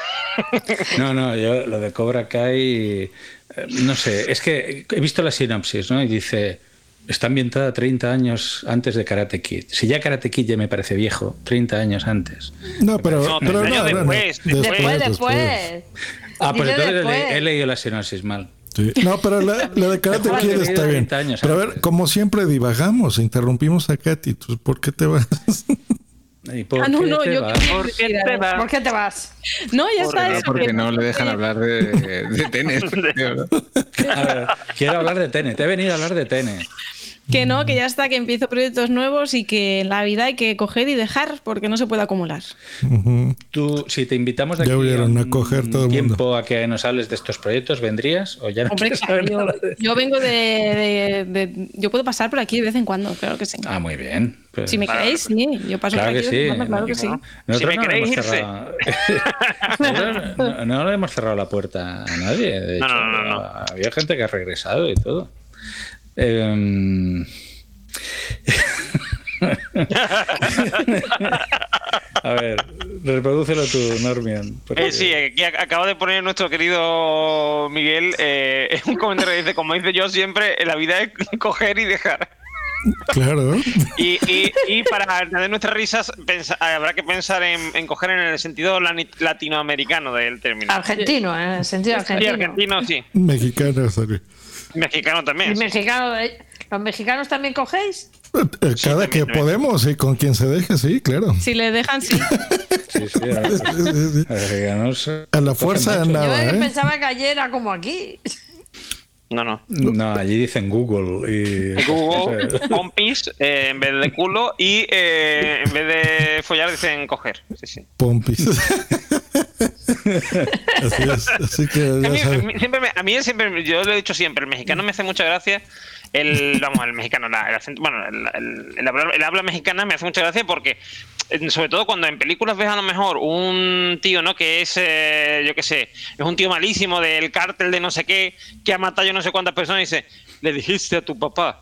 No, no, yo lo de Cobra Kai, eh, no sé, es que he visto la sinopsis, ¿no? Y dice, está ambientada 30 años antes de Karate Kid. Si ya Karate Kid ya me parece viejo, 30 años antes. No, pero, No, pero años no, no, no. después, Después, después. Ah, pues entonces he, después. he leído la sinopsis mal. Sí. No, pero la, la de Karate Mejor Kid está bien. 20 años pero a ver, como siempre divagamos, interrumpimos a Katy. ¿tú ¿Por qué te vas? ¿Y por Ah, no, qué no, te yo vas? ¿Por qué te vas? ¿Por qué te vas? No, ya está no, eso. Porque que- no le dejan hablar de, de tenis. [laughs] [laughs] A ver, quiero hablar de Tenet. He venido a hablar de Tenet. Que no, que ya está, que empiezo proyectos nuevos y que en la vida hay que coger y dejar porque no se puede acumular. Ujú. Tú, si te invitamos de Ya aquí a un coger todo el tiempo mundo. a que nos hables de estos proyectos, ¿vendrías? ¿O ya no Hombre, claro, yo, yo vengo de, de- de- Yo puedo pasar por aquí de vez en cuando, claro que sí. Ah, muy bien. Pues- si me queréis, sí, yo paso Claro por que aquí de vez en sí. cuando, claro que sí. Nosotros Si me no, queréis irse. cerrado... [laughs] No, no le hemos cerrado la puerta a nadie. De No, hecho, no, no, no. había gente que ha regresado y todo. Em, [laughs] A ver, reprodúcelo tú, Normion. porque- Eh, sí, aquí ac- acaba de poner nuestro querido Miguel eh, [laughs] un comentario que dice, como dice yo siempre, la vida es coger y dejar. Claro. Y, y- y para añadir nuestras risas, pensa- habrá que pensar en, en coger en el sentido latinoamericano del término. Argentino, ¿eh? en el sentido Sí, argentino. argentino, sí. Mexicana, sorry. Mexicano también. ¿Y mexicano, eh? ¿Los mexicanos también cogéis? Eh, Cada que podemos y con quien se deje, sí, claro. Si le dejan, sí. Sí, sí, a [laughs] eh, A la fuerza mucho. Yo nada, ¿eh? pensaba que ayer era como aquí. No, no. No, allí dicen Google y... Google, [laughs] pompis eh, en vez de culo y eh, en vez de follar dicen coger. Sí, sí. Pompis. [laughs] así es. Así que A mí siempre, me- a mí siempre, yo lo he dicho siempre, el mexicano me hace mucha gracia. El, vamos, el mexicano, la- el acento, bueno, el, el- el habla, el habla mexicana me hace mucha gracia porque, eh, sobre todo cuando en películas ves a lo mejor un tío, ¿no? Que es, eh, yo qué sé, es un tío malísimo del cártel de no sé qué, que ha matado yo no sé cuántas personas y dice, le dijiste a tu papá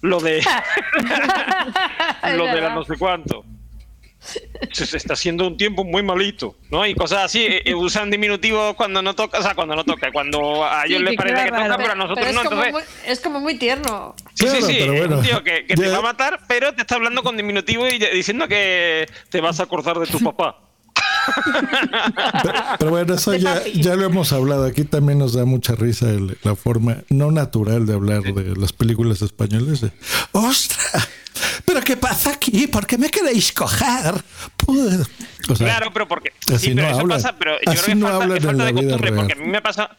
lo de, [laughs] [laughs] lo de la no sé cuánto. Se está haciendo un tiempo muy malito, ¿no? Y cosas así, eh, eh, usan diminutivos cuando no toca, o sea, cuando no toca, cuando a ellos Sí, les parece que toca, pero a nosotros es no, como entonces... muy- es como muy tierno. Sí, sí, Claro, sí, pero es bueno, un tío que, que te va a matar, pero te está hablando con diminutivo y diciendo que te vas a acordar de tu papá. Pero bueno, eso ya, ya lo hemos hablado. Aquí también nos da mucha risa el- la forma no natural de hablar de las películas españolas. de, ¡Ostras! ¿Pero qué pasa aquí? ¿Por qué me queréis coger? Pues, o sea, claro, pero porque... así sí, pero no eso hablan. pasa, pero yo Así creo que no falta, es en falta de costumbre, real. porque a mí me pasa...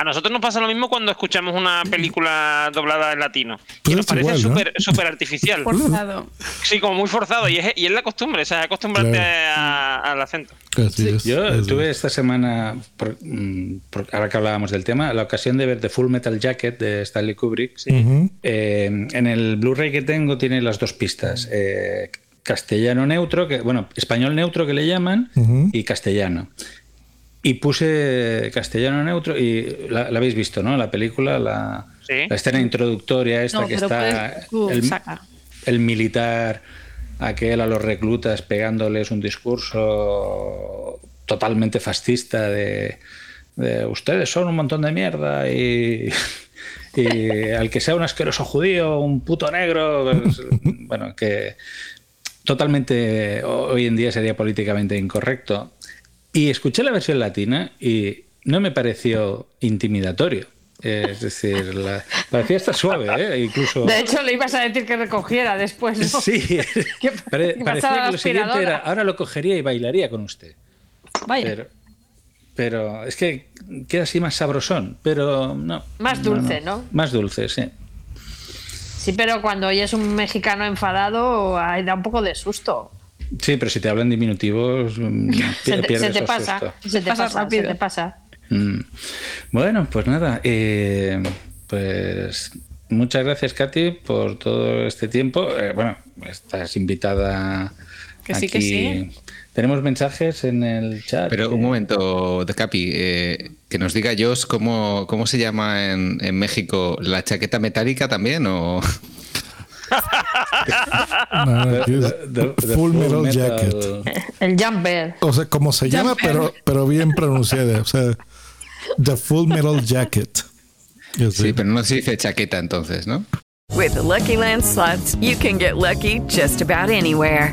A nosotros nos pasa lo mismo cuando escuchamos una película doblada en latino. Que nos parece igual, ¿no? súper súper artificial. Forzado. Sí, como muy forzado. Y es, y es la costumbre, o sea, acostumbrarte Claro. a- al acento. es, Yo tuve es. esta semana, por- mm, por- ahora que hablábamos del tema, la ocasión de ver The Full Metal Jacket de Stanley Kubrick. Ujú. Eh, en el Blu-ray que tengo tiene las dos pistas. eh, castellano neutro, que, bueno, español neutro que le llaman, y castellano. Y puse castellano neutro y la, la habéis visto, ¿no? La película, la, Sí. la escena introductoria esta No, que está puedes el, saca. el militar, aquel a los reclutas pegándoles un discurso totalmente fascista de, de ustedes son un montón de mierda y, y [laughs] al que sea un asqueroso judío, un puto negro, pues, bueno, que totalmente hoy en día sería políticamente incorrecto. Y escuché la versión latina y no me pareció intimidatorio. Es decir, la, parecía estar suave, ¿eh? incluso. De hecho, le ibas a decir que recogiera después. ¿no? Sí, [laughs] pare- parecía que la lo siguiente era, ahora lo cogería y bailaría con usted. Vaya. Pero, pero es que queda así más sabrosón, pero no. Más dulce, ¿no? Más dulce, sí. Sí, pero cuando oyes un mexicano enfadado, da un poco de susto. Sí, pero si te hablan diminutivos, mm, [laughs] Se te, pierdes se te el pasa, se te Pasa pasa, rápido. se te pasa. Mm. Bueno, pues nada. eh, pues muchas gracias, Katy, por todo este tiempo. Eh, bueno, estás invitada. Que sí, aquí. que sí. Tenemos mensajes en el chat. Pero un momento, De Capi, eh, que nos diga Josh cómo, cómo se llama en, en México la chaqueta metálica también o [laughs] No, es The- the Full Metal Metal- Jacket. El jumper. O sea, como se llama, pero, pero bien pronunciada. O sea, The Full Metal Jacket. Yo sé. sí, pero no se dice chaqueta entonces, ¿no? With the Lucky Land slots, you can get lucky just about anywhere.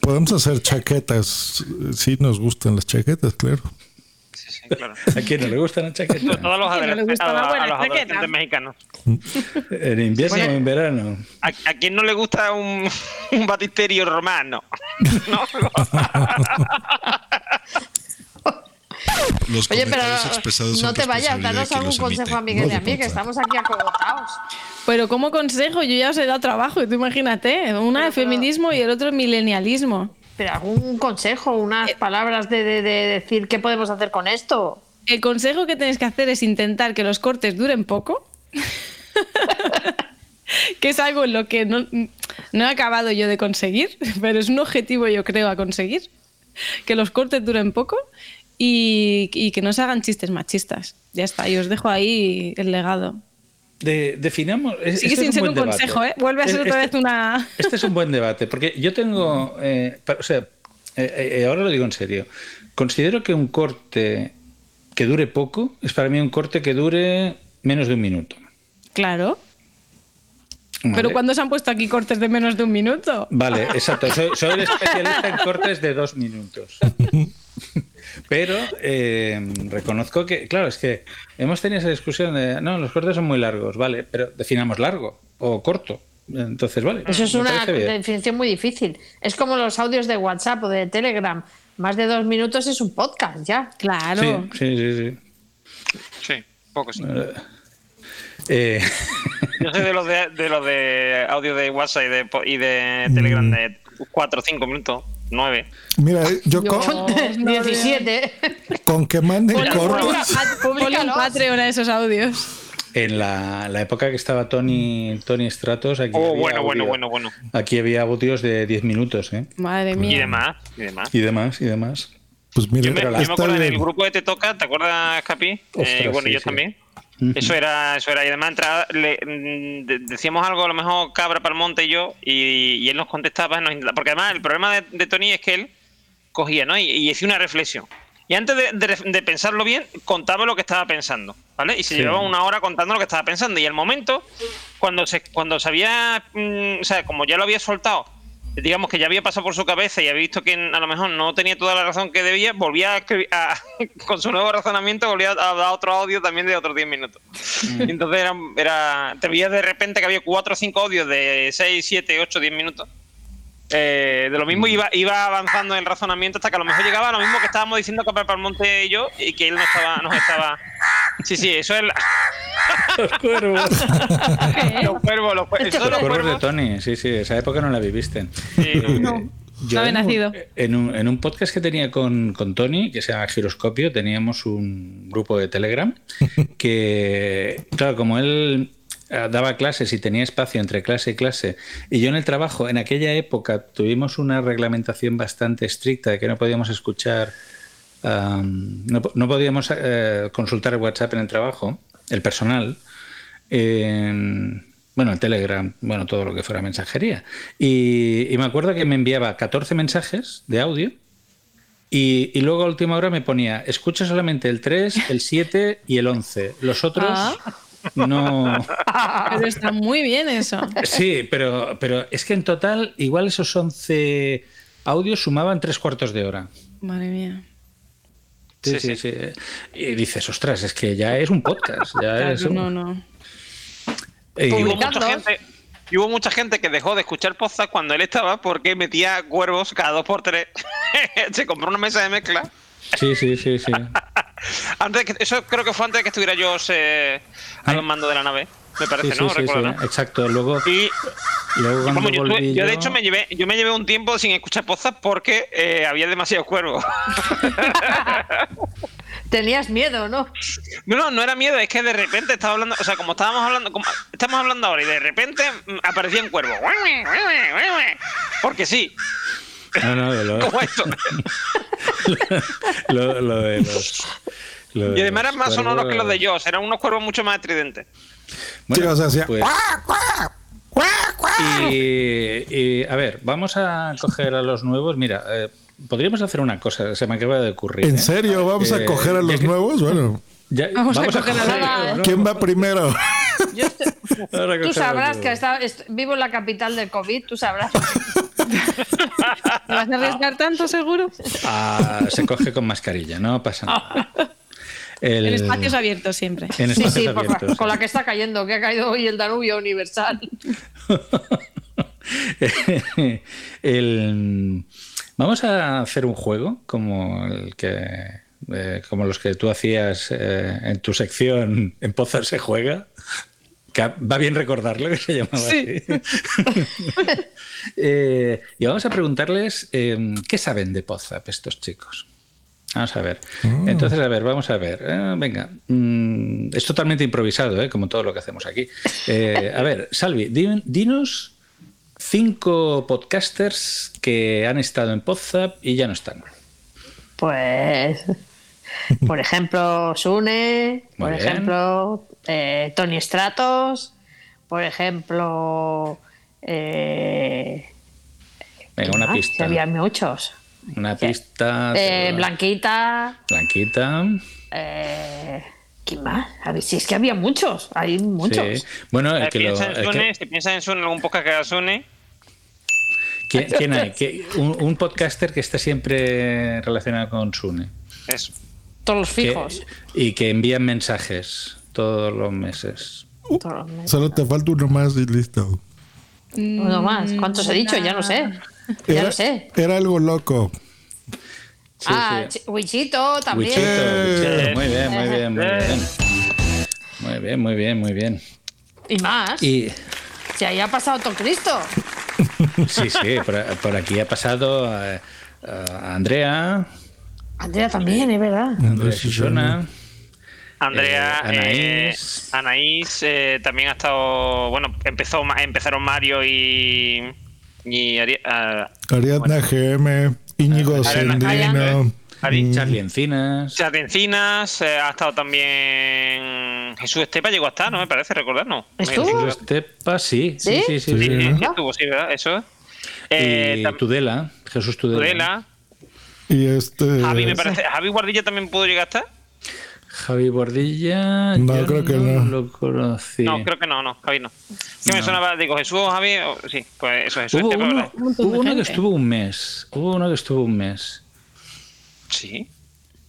Podemos hacer chaquetas. Sí, nos gustan las chaquetas, claro. ¿A quién no le gustan las chaquetas? Todos los, ¿A quién no adolescentes- gusta a, una a buena los adolescentes mexicanos. [laughs] ¿En invierno Bueno. o en verano? ¿A, a quién no le gusta un, [laughs] un batisterio romano? [laughs] Los Oye, pero no son te vayas, danos algún consejo a Miguel no y a de mí, que estamos aquí acogotados. Pero como consejo, yo ya os he dado trabajo, y tú imagínate, una de feminismo y el otro milenialismo. Pero algún consejo, unas Eh. palabras de, de- de decir qué podemos hacer con esto. El consejo que tenéis que hacer es intentar que los cortes duren poco. [laughs] que es algo en lo que no, no he acabado yo de conseguir, [laughs] pero es un objetivo yo creo a conseguir. Que los cortes duren poco y, y que no se hagan chistes machistas. Ya está, y os dejo ahí el legado. De- definamos. es- Sigue este sin es ser buen un debate. consejo, ¿eh? Vuelve a ser otra este- vez una... Este es un buen debate, porque yo tengo, eh, o sea, eh, eh, ahora lo digo en serio, considero que un corte que dure poco es para mí un corte que dure menos de un minuto. Claro. ¿vale? Pero cuando se han puesto aquí cortes de menos de un minuto. Vale, exacto. Soy, soy el [laughs] especialista en cortes de dos minutos. [laughs] Pero eh, reconozco que, claro, es que hemos tenido esa discusión de, no, los cortes son muy largos, vale, pero definamos largo o corto. Entonces, vale. Eso es una definición muy difícil. Es como los audios de WhatsApp o de Telegram. Más de dos minutos es un podcast, ya. Claro. Sí, sí, sí. sí. Sí, poco sí. Eh, Yo soy de los de, de los de audio de WhatsApp y de, po- y de Telegram de 4 o 5 minutos, 9. Mira, yo, Yo con, 17. con que manden un cortos. ponle un Patreon a esos audios. en la, la época que estaba Tony, Tony Stratos, aquí, Oh, había bueno, bueno, audio- bueno, bueno. aquí había audios de 10 minutos, ¿eh? Madre Y mía. demás, y demás. Y demás, y demás. Pues mira, Yo me, yo me acuerdo en el grupo de Te Toca, ¿te acuerdas, Capi? Eh, Ostras, bueno, sí, yo sí. también. Eso era, eso era. Y además entraba- le- mm, de- decíamos algo, a lo mejor Cabra Palmonte y yo, y, y él nos contestaba, nos porque además el problema de, de Tony es que él cogía, ¿no? Y, y hacía una reflexión. Y antes de, de- de pensarlo bien, contaba lo que estaba pensando, ¿vale? Y se Sí. llevaba una hora contando lo que estaba pensando. Y al momento, cuando se, cuando se había, mm, o sea, como ya lo había soltado, digamos que ya había pasado por su cabeza y había visto que a lo mejor no tenía toda la razón que debía, volvía a, escribir- a- [laughs] con su nuevo razonamiento, volvía a dar otro audio también de otros 10 minutos. Y entonces era, era, te veías de repente que había 4 o 5 audios de 6, 7, 8, 10 minutos. Eh, de lo mismo iba, iba avanzando en el razonamiento hasta que a lo mejor llegaba a lo mismo que estábamos diciendo Capel Palmonte y yo y que él no estaba, nos estaba. Sí, sí, eso es la- [laughs] Los cuervos. los cuervos, los cuervos. Los los cuervos de. Tony, sí, sí, esa época no la viviste. Sí, no. Eh, no había en un- nacido. En un, en un podcast que tenía con, con Tony, que se llama Giroscopio, teníamos un grupo de Telegram que, claro, como él daba clases y tenía espacio entre clase y clase, y yo en el trabajo, en aquella época tuvimos una reglamentación bastante estricta de que no podíamos escuchar, am, no, no podíamos eh, consultar el WhatsApp en el trabajo, el personal, en, bueno, el Telegram, bueno, todo lo que fuera mensajería. Y, me acuerdo que me enviaba 14 mensajes de audio y, y luego a última hora me ponía, escucha solamente el 3, el 7 y el 11. Los otros Ah. No... Pero está muy bien eso. Sí, pero, pero es que en total igual esos 11 audios sumaban tres cuartos de hora. Madre mía. Sí, sí, sí. Y dices, ostras, es que ya es un podcast. Ya Claro, es un- no, no. Y- Y hubo, mucha gente, y hubo mucha gente que dejó de escuchar podcast cuando él estaba porque metía cuervos cada dos por tres. [laughs] Se compró una mesa de mezcla. Sí, sí, sí, sí. [laughs] Antes de que, eso creo que fue antes de que estuviera yo eh, al mando de la nave. Me parece, Sí, sí, ¿no? sí, Recuerdo, sí, ¿no? Exacto. Luego, Y luego cuando yo, volví yo, de yo- hecho me llevé, yo me llevé un tiempo sin escuchar podcast porque eh, había demasiados cuervos. [laughs] Tenías miedo, ¿no? No, no, no era miedo, es que de repente estaba hablando, o sea, como estábamos hablando, como estamos hablando ahora y de repente mm, aparecían cuervos. [laughs] Porque sí, No, no, de esto. [laughs] lo, lo de los. lo de Y además eran más sonoros que los de. Joss, eran unos cuervos mucho más estridentes. Bueno, Sí, o sea, hacía- pues- y, y, a ver, vamos a coger a los nuevos. Mira, eh, podríamos hacer una cosa, se me acaba de ocurrir. ¿En ¿eh? serio vamos a Eh, coger a los que- nuevos? Bueno, ya- Vamos a coger a coger la- los nuevos. ¿quién va primero? Yo estoy- a Tú a sabrás que está, est- vivo en la capital del COVID, tú sabrás. [laughs] [laughs] ¿Te vas a arriesgar tanto, seguro? Ah, se coge con mascarilla, no pasa nada. El- En espacios abiertos siempre. en Sí, sí, por abiertos. con la que está cayendo, que ha caído hoy el Danubio Universal. [laughs] El- vamos a hacer un juego como el que eh, como los que tú hacías eh, en tu sección en Pozar se juega. Que va bien recordarlo que se llamaba Sí. así. [laughs] Eh, y vamos a preguntarles eh, qué saben de Pozap estos chicos. Vamos a ver. Entonces, a ver, vamos a ver. Eh, venga, Mm, es totalmente improvisado, ¿eh? como todo lo que hacemos aquí. Eh, a ver, Salvi, di- dinos cinco podcasters que han estado en Podzap y ya no están. Pues, [laughs] por ejemplo, Sune, por bien. ejemplo, eh, Tony Stratos, por ejemplo, eh, Venga, ¿quién una más? pista. Que había muchos. Una pista. Eh, Blanquita, Blanquita. eh, ¿quién más? A ver, si es que había muchos, hay muchos. Sí. Bueno, el Eh, lo, piensa en el que- Sune, si piensas en Sune, algún podcast que haga Sune, ¿quién, quién hay? [laughs] ¿Qué- un, un podcaster que está siempre relacionado con Sune. eso. Todos los Que- fijos. y que envían mensajes todos los meses. todos los meses. Solo te falta uno más y listo. Uno más. ¿Cuántos he dicho? Ya no sé. Ya Era, lo sé. era algo loco. ah, Chi- Wichito también. Wichito, Eh. Wichito. Muy bien, muy bien, muy bien. [laughs] Muy bien, muy bien, muy bien. Y más. Y Si ahí ha pasado todo Cristo. sí, sí, por, por aquí ha pasado a, a Andrea, Andrea también, es verdad. Andrea Susana. Andrea, Eh, eh, Anaís. Eh, también ha estado. Bueno, empezó, empezaron Mario y. y Ari- ah, Ariadna GM, Íñigo Sendino. Mm, Charlie Encinas. Charlie Encinas, eh, ha estado también. Jesús Estepa llegó a estar, ¿no? Me parece recordar, ¿no? ¿Estuvo? Me- Jesús Estepa, sí. Sí, sí, sí. Sí, sí. sí, sí, estuvo, sí, ¿verdad? Eso. Eh, y Tudela, Jesús Tudela. Tudela. Y este. Javi, me parece. Javi Guardilla también pudo llegar a estar. Javi Bordilla. No, yo creo que no. lo conocí. No, creo que no, no, Javi no. ¿Qué me No. sonaba? Digo, Jesús o Javi. o- Sí, pues eso, Jesús Hubo Estepa, uno, hubo uno que estuvo un mes. Hubo uno que estuvo un mes. Sí.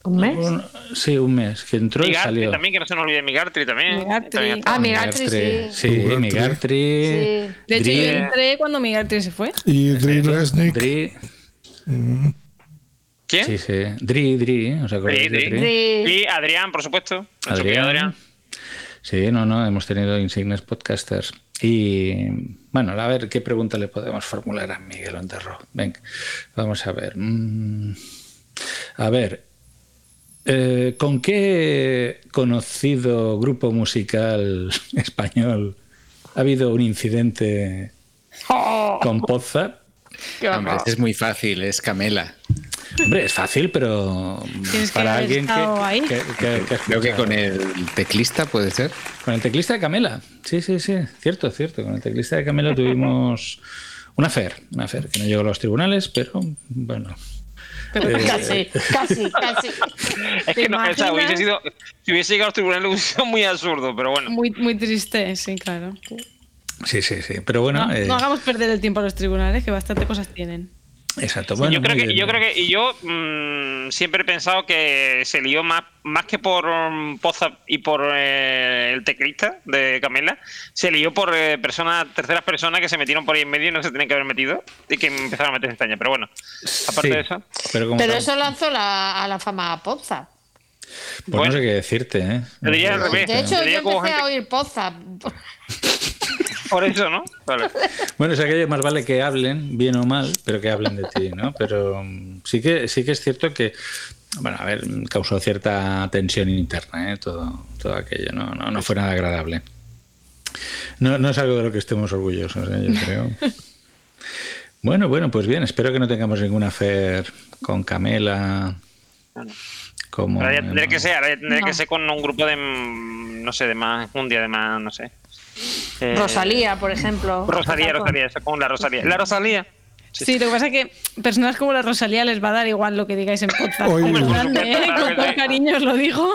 ¿Un mes? Uno- sí, un mes. Que entró y Migartri salió. también, que no se nos olvide Migartri también. Migartri. También Ah. Migartri, sí. Sí, Migartri. Migartri. Sí. De hecho, Dri- yo entré cuando Miguel se fue. Y Dri Resnick. Dri. ¿Quién? Sí, sí. Dri, Dri. ¿Os acordáis Sí, de Dri. Dri? Y Adrián, por supuesto. Adrián. Adrián. Sí, no, no, hemos tenido insignes podcasters. Y bueno, a ver qué pregunta le podemos formular a Miguel Onterro. Venga, vamos a ver. Mm, A ver, eh, ¿con qué conocido grupo musical [laughs] español ha habido un incidente Oh, con Poza? Hombre, es muy fácil, es Camela. Hombre, es fácil, pero Tienes para alguien que, estado ahí. que- que- que Creo que con el teclista puede ser. Con el teclista de Camela. Sí, sí, sí. Cierto, cierto. Con el teclista de Camela tuvimos una fer, una fer que no llegó a los tribunales, pero bueno. Pero Eh, Casi, casi, casi. [laughs] Es que no, sea, hubiese sido. Si hubiese llegado a los tribunales, hubiese sido muy absurdo, pero bueno. Muy, muy triste, sí, claro. Sí, sí, sí. Pero bueno, no, eh, no hagamos perder el tiempo a los tribunales, que bastante cosas tienen. Exacto. Bueno, yo creo que, yo creo que, y yo mm, siempre he pensado que se lió más, más que por um, Poza y por eh, el teclista de Camela, se lió por eh, personas, terceras personas que se metieron por ahí en medio y no se tenían que haber metido y que empezaron a meterse en caña. Pero bueno, aparte Sí, de eso, Pero, eso lanzó la, a la fama a Poza. pues no sé qué decirte, ¿eh? No. De hecho, yo empecé a oír Poza. [laughs] por eso, ¿no? Vale. Bueno, o sea que más vale que hablen, bien o mal, pero que hablen de ti, ¿no? Pero mm, sí que, sí que es cierto que, bueno, a ver, causó cierta tensión interna, ¿eh? Todo, todo aquello, no, no, no fue nada agradable. No, no es algo de lo que estemos orgullosos, ¿eh? yo creo. Bueno, bueno, pues bien, espero que no tengamos ninguna fer con Camela. Como, Ahora ya tendré que ser, ahora ya tendré No. que ser con un grupo de, mm, no sé, de más, un día de más, no sé. Eh, Rosalía, por ejemplo. Rosalía, Rosalía, eso con la Rosalía. La Rosalía. Sí, lo que pasa es que personas como la Rosalía les va a dar igual lo que digáis en podcast. Oye. Grande, ¿eh? Con todo sí. cariño os lo digo.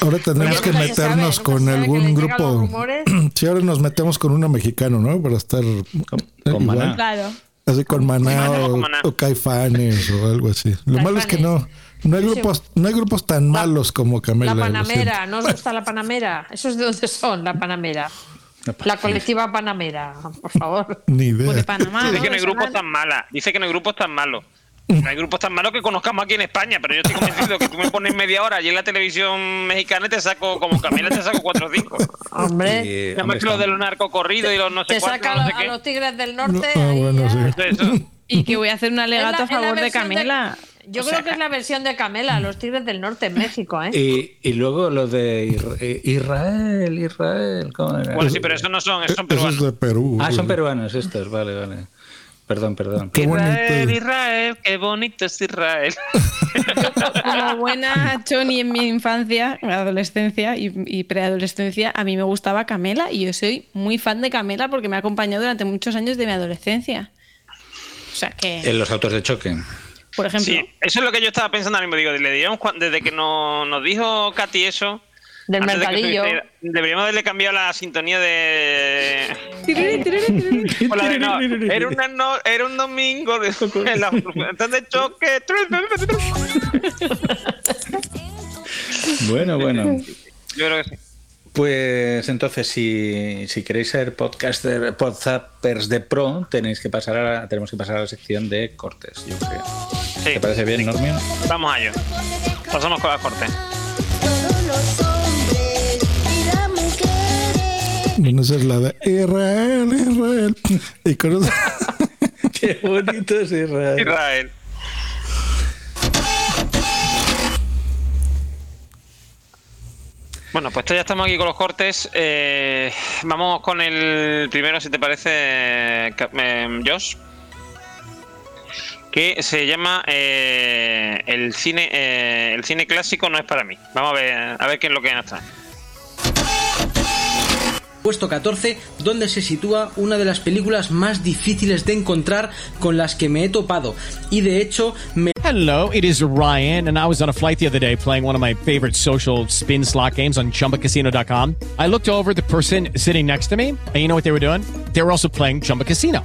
Ahora tenemos que sabe, meternos con algún grupo. [clears throat] Sí, ahora nos metemos con uno mexicano, ¿no? Para estar con igual. Maná. Claro. Así con Maná o, con Maná. o Caifanes o algo así. Lo malo es que no, no hay grupos, no hay grupos tan malos como Camela. La Panamera, ¿no os gusta la Panamera? ¿Esos de dónde son, la Panamera? La colectiva Panamera, por favor. [laughs] Ni idea. Pues de Panamá. Dice ¿no? que no hay grupos tan malas. Dice que no hay grupos tan malos. No hay grupos tan malos que conozcamos aquí en España, pero yo estoy convencido que tú me pones media hora allí en la televisión mexicana y te saco, como Camila, te saco cuatro o cinco. Hombre, Nada más que lo está- de los narcocorridos y los no sé te cuántos, saca a, no los- sé a qué. los tigres del norte. Ah, ahí bueno, ya. sí. Eso, eso. Y que voy a hacer un alegato a favor de Camela. Yo O creo sea, que es la versión de Camela, los tigres del norte en México, ¿eh? Y, y luego lo de eh, Israel, Israel, ¿cómo era? Bueno, sí, pero esos no son, esos son peruanos. de Perú. Ah, son peruanos estos, vale, vale. Perdón, perdón. Qué bonito. Israel, Israel, qué bonito es Israel. [laughs] Como buena Choni en mi infancia, adolescencia y, y preadolescencia, a mí me gustaba Camela y yo soy muy fan de Camela porque me ha acompañado durante muchos años de mi adolescencia. O sea que, En los autos de choque. Por ejemplo, Sí, eso es lo que yo estaba pensando ahora mismo. Digo, le diríamos desde que no- nos dijo Katy eso. Del antes de que mercadillo. deberíamos haberle cambiado la sintonía de. O la de no, era, una no- era un domingo de la de choque. Bueno, bueno. Yo creo que sí. Pues entonces, si, si queréis ser podcaster, podzappers de pro, tenéis que pasar a la- tenemos que pasar a la sección de cortes, yo creo. Sí. ¿Te parece bien, Normion? Vamos a ello. Pasamos con la corte. Bueno, esa es la de Israel, Israel. Y con eso- [laughs] Qué bonito es Israel. Israel. Bueno, pues ya estamos aquí con los cortes. Eh, vamos con el primero, si te parece, eh, Josh. Que se llama eh, el cine eh, el cine clásico no es para mí. Vamos a ver a ver qué es lo que nos trae. Puesto 14, donde se sitúa una de las películas más difíciles de encontrar con las que me he topado. Y de hecho, me Hello, it is Ryan, and I was on a flight the other day playing one of my favorite social spin slot games on chumbacasino.com. I looked over at the person sitting next to me, and you know what they were doing? They were also playing Chumba Casino.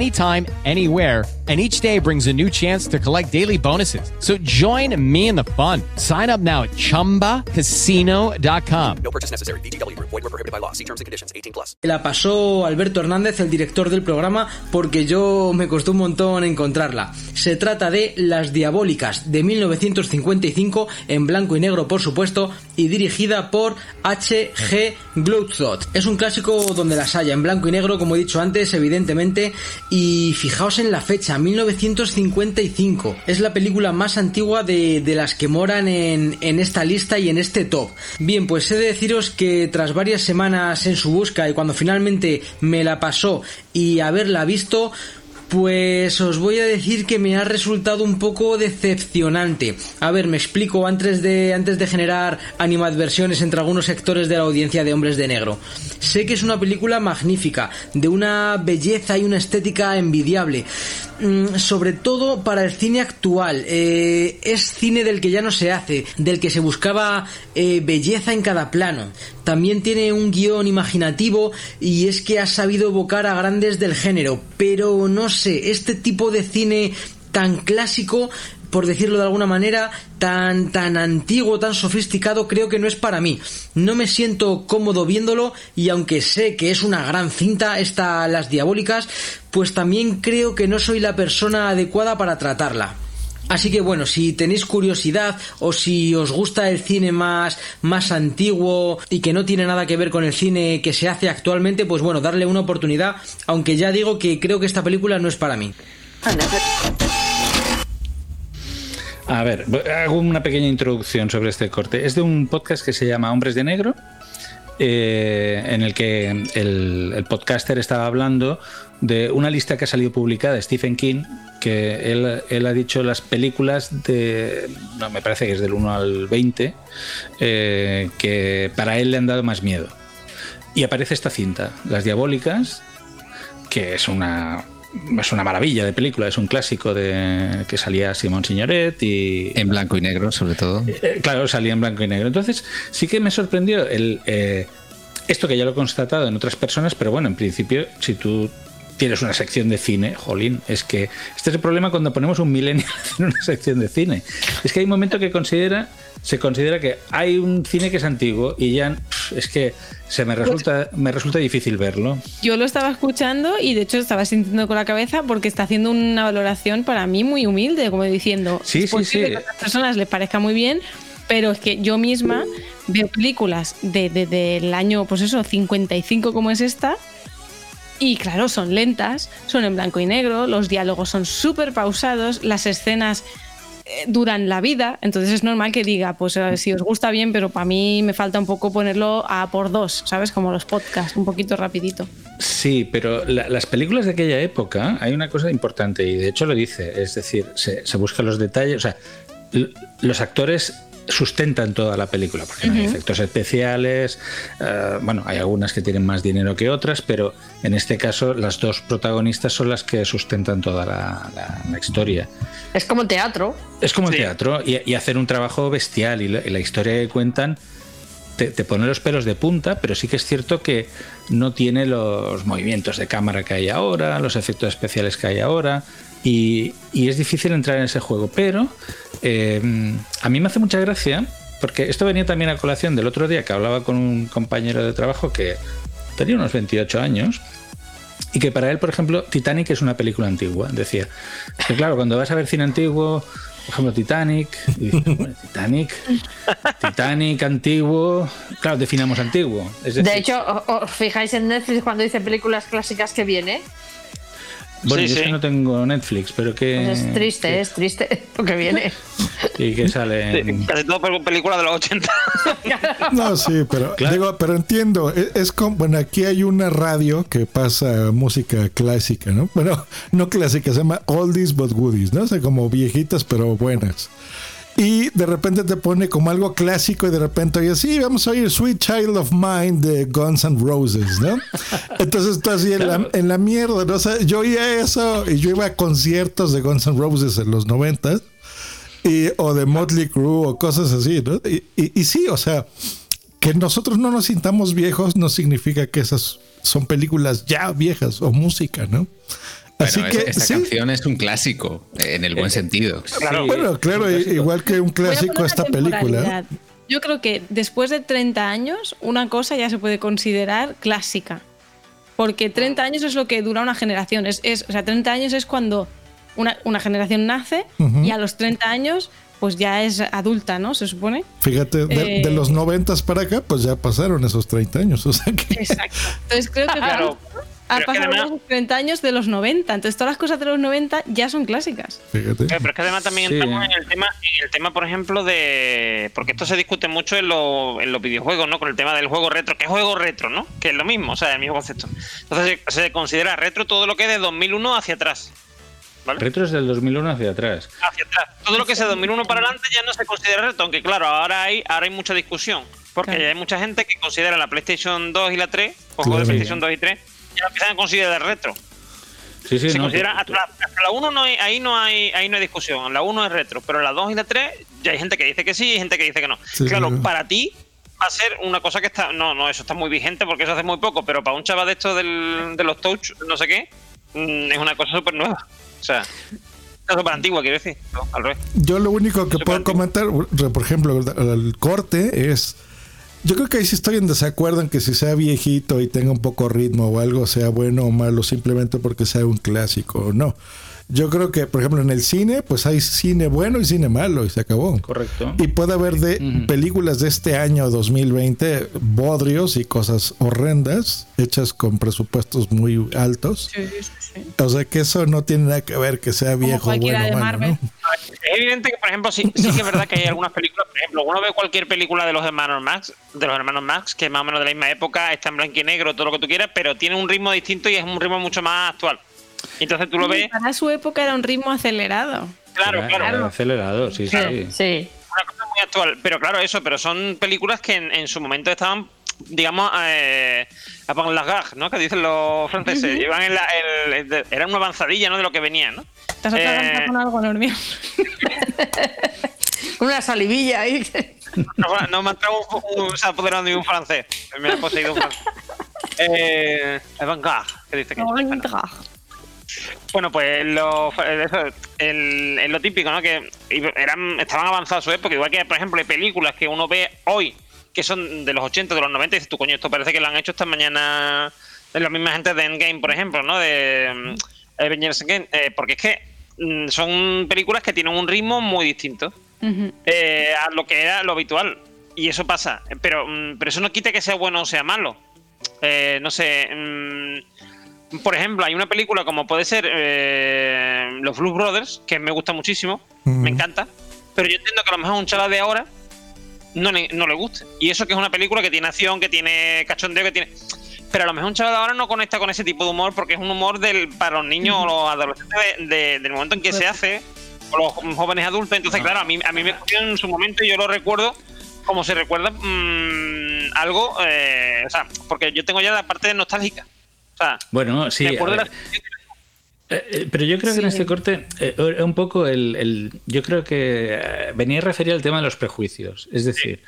anytime, anywhere. And each day brings a new chance to collect daily bonuses. So join me in the fun. Sign up now at chumbacasino.com. No purchase necessary. VGW Group. Void were prohibited by law. See terms and conditions. 18 plus. la pasó Alberto Hernández, el director del programa, porque yo me costó un montón encontrarla. Se trata de Las Diabólicas, de 1955, en blanco y negro, por supuesto, y dirigida por H.G. Glouthot. Es un clásico donde las haya, en blanco y negro, como he dicho antes, evidentemente, y fijaos en la fecha, 1955. Es la película más antigua de, de las que moran en, en esta lista y en este top. Bien, pues he de deciros que tras varias semanas en su busca y cuando finalmente me la pasó y haberla visto, pues os voy a decir que me ha resultado un poco decepcionante. A ver, me explico antes de, antes de generar animadversiones entre algunos sectores de la audiencia de Hombres de Negro. Sé que es una película magnífica, de una belleza y una estética envidiable. Mm, sobre todo para el cine actual. Eh, es cine del que ya no se hace, del que se buscaba eh, belleza en cada plano. También tiene un guion imaginativo y es que ha sabido evocar a grandes del género. Pero no sé, este tipo de cine tan clásico por decirlo de alguna manera, tan, tan antiguo, tan sofisticado, creo que no es para mí. No me siento cómodo viéndolo y aunque sé que es una gran cinta, esta Las Diabólicas, pues también creo que no soy la persona adecuada para tratarla. Así que bueno, si tenéis curiosidad o si os gusta el cine más, más antiguo y que no tiene nada que ver con el cine que se hace actualmente, pues bueno, darle una oportunidad, aunque ya digo que creo que esta película no es para mí. A ver, hago una pequeña introducción sobre este corte. Es de un podcast que se llama Hombres de Negro, eh, en el que el, podcaster estaba hablando de una lista que ha salido publicada de Stephen King, que él, él ha dicho las películas de, no, me parece que es del 1 al 20, eh, que para él le han dado más miedo. Y aparece esta cinta, Las Diabólicas, que es una, es una maravilla de película, es un clásico de que salía Simón Signoret y... En blanco y negro, sobre todo. Eh, claro, salía en blanco y negro. Entonces, sí que me sorprendió el... eh, esto que ya lo he constatado en otras personas, pero bueno, en principio, si tú tienes una sección de cine, jolín, es que este es el problema cuando ponemos un millennial [laughs] en una sección de cine. Es que hay un momento que considera, se considera que hay un cine que es antiguo y ya es que se me resulta, me resulta difícil verlo. Yo lo estaba escuchando y de hecho estaba sintiendo con la cabeza porque está haciendo una valoración para mí muy humilde, como diciendo, Sí, es sí, posible sí. que a otras personas les parezca muy bien, pero es que yo misma veo películas de, de- del año, pues eso, 55 como es esta, y claro, son lentas, son en blanco y negro, los diálogos son súper pausados, las escenas eh, duran la vida, entonces es normal que diga, pues eh, si os gusta bien, pero para mí me falta un poco ponerlo a por dos, ¿sabes? Como los podcasts, un poquito rapidito. Sí, pero la- las películas de aquella época hay una cosa importante y de hecho lo dice, es decir, se, se buscan los detalles, o sea, los actores sustentan toda la película, porque no hay efectos especiales, eh, bueno, hay algunas que tienen más dinero que otras, pero en este caso las dos protagonistas son las que sustentan toda la, la- la historia. Es como teatro. Es como el teatro y, y hacen un trabajo bestial y la, y la historia que cuentan te, te pone los pelos de punta, pero sí que es cierto que no tiene los movimientos de cámara que hay ahora, los efectos especiales que hay ahora y, y es difícil entrar en ese juego, pero eh, a mí me hace mucha gracia porque esto venía también a colación del otro día que hablaba con un compañero de trabajo que tenía unos 28 años y que para él, por ejemplo, Titanic es una película antigua. Decía, que claro, cuando vas a ver cine antiguo, por ejemplo, Titanic, y dices, bueno, [laughs] Titanic, Titanic antiguo, claro, definamos antiguo. Es decir, De hecho, os fijáis en Netflix cuando dice películas clásicas que viene. Bueno, sí, yo es sí. que no tengo Netflix, pero que. Pues es triste, es triste [laughs] lo que viene. Y que sale. en- Casi todo por películas de los 80. [laughs] No, sí, pero digo, pero entiendo, es, es como, bueno, aquí hay una radio que pasa música clásica, ¿no? Bueno, [laughs] no clásica, se llama Oldies but Goodies, ¿no? O sea, como viejitas pero buenas. Y de repente te pone como algo clásico y de repente oye, sí, vamos a oír Sweet Child of Mine de Guns N' Roses, ¿no? [laughs] Entonces estás así en, la, en la mierda, ¿no? O sea, yo oía eso y yo iba a conciertos de Guns N' Roses en los 90 y, o de Motley Crue o cosas así, ¿no? Y, y- y sí, o sea, que nosotros no nos sintamos viejos no significa que esas son películas ya viejas o música, ¿no? Así Bueno, que es- esta sí. canción es un clásico, eh, en el buen sentido. bueno, claro, igual que un clásico esta película. Yo creo que después de 30 años, una cosa ya se puede considerar clásica. Porque 30 años es lo que dura una generación. Es, es- o sea, 30 años es cuando una, una generación nace Ujú. y a los 30 años pues ya es adulta, ¿no? Se supone. Fíjate, de, Eh, de los noventas para acá, pues ya pasaron esos 30 años. O sea que Exacto. Entonces creo que [laughs] Claro. Que pasado además- los 30 años de los 90. Entonces todas las cosas de los 90 ya son clásicas. Fíjate. Eh, Pero es que además también Sí. entramos en el tema, en el tema, por ejemplo, de. Porque esto se discute mucho en, lo- en los videojuegos, ¿no? Con el tema del juego retro. ¿Qué juego retro, no? Que es lo mismo, o sea, el mismo concepto. Entonces se, se considera retro todo lo que es de 2001 hacia atrás. Retro es del 2001 hacia atrás. Hacia atrás. Todo lo que es de 2001 para adelante ya no se considera retro, aunque claro, ahora hay, ahora hay mucha discusión. Porque Claro. hay mucha gente que considera la PlayStation 2 y la 3, o juegos de PlayStation 2 y 3, ya empiezan a considerar retro. Sí, sí, se no, considera hasta la, hasta la 1 no hay, ahí no hay ahí no hay discusión la 1 es retro pero la 2 y la 3 ya hay gente que dice que sí y gente que dice que no Sí, claro claro. para ti va a ser una cosa que está no no eso está muy vigente porque eso hace muy poco pero para un chaval de estos del- de los touch no sé qué mm, es una cosa súper nueva o sea Está súper antigua, quiero decir. No, al revés. Yo lo único que puedo comentar, por ejemplo, el corte es. Yo creo que ahí sí estoy en desacuerdo en que si sea viejito y tenga un poco ritmo o algo, sea bueno o malo, simplemente porque sea un clásico o no. Yo creo que, por ejemplo, en el cine, pues hay cine bueno y cine malo y se acabó. Correcto. Y puede haber de películas de este año 2020 bodrios y cosas horrendas hechas con presupuestos muy altos. Sí, sí, sí. O sea que eso no tiene nada que ver que sea viejo o cualquiera bueno. de malo. Es evidente que, por ejemplo, sí, sí que es verdad que hay algunas películas, por ejemplo, uno ve cualquier película de los hermanos Max, de los hermanos Max, que es más o menos de la misma época, está en blanco y negro, todo lo que tú quieras, pero tiene un ritmo distinto y es un ritmo mucho más actual. Entonces tú lo ves, Para su época era un ritmo acelerado. claro, claro. era acelerado, sí, sí. Sí. una cosa muy actual. Pero claro, eso, pero son películas que en, en su momento estaban, digamos, eh, avant la gare, ¿no? Que dicen los franceses. Iban en la, el- el era una avanzadilla, ¿no? De lo que venía, ¿no? Estás atragantado Eh, con algo, Normio. [laughs] Una salivilla ahí. No, no me ha entrado un, un, se ha apoderado de un francés. Me ha poseído un francés. [laughs] Eh, avant garde, que dice que Bueno, pues lo, eso, el, lo típico, ¿no? Que eran, estaban avanzados su época, igual que, por ejemplo, hay películas que uno ve hoy que son de los 80, de los 90, y dices tú, coño, esto parece que lo han hecho esta mañana de la misma gente de Endgame, por ejemplo, ¿no? De mm, Avengers Endgame, eh, porque es que mm, son películas que tienen un ritmo muy distinto eh, a lo que era lo habitual. Y eso pasa. Pero, mm, pero eso no quita que sea bueno o sea malo. Eh, no sé. Por ejemplo, hay una película como puede ser eh, Los Blues Brothers, que me gusta muchísimo, me encanta. Pero yo entiendo que a lo mejor un chaval de ahora no le, no le guste. Y eso que es una película que tiene acción, que tiene cachondeo, que tiene. Pero a lo mejor un chaval de ahora no conecta con ese tipo de humor porque es un humor del, para los niños o los adolescentes de- de- del momento en que se hace, o los jóvenes adultos. Entonces, claro, a mí, a mí me cogió en su momento y yo lo recuerdo como se recuerda mm, algo, eh, o sea, porque yo tengo ya la parte nostálgica. Sea, Bueno, sí. Eh, eh, Pero yo creo que en este corte, eh, un poco el, el- Yo creo que eh, venía a referir al tema de los prejuicios. Es decir,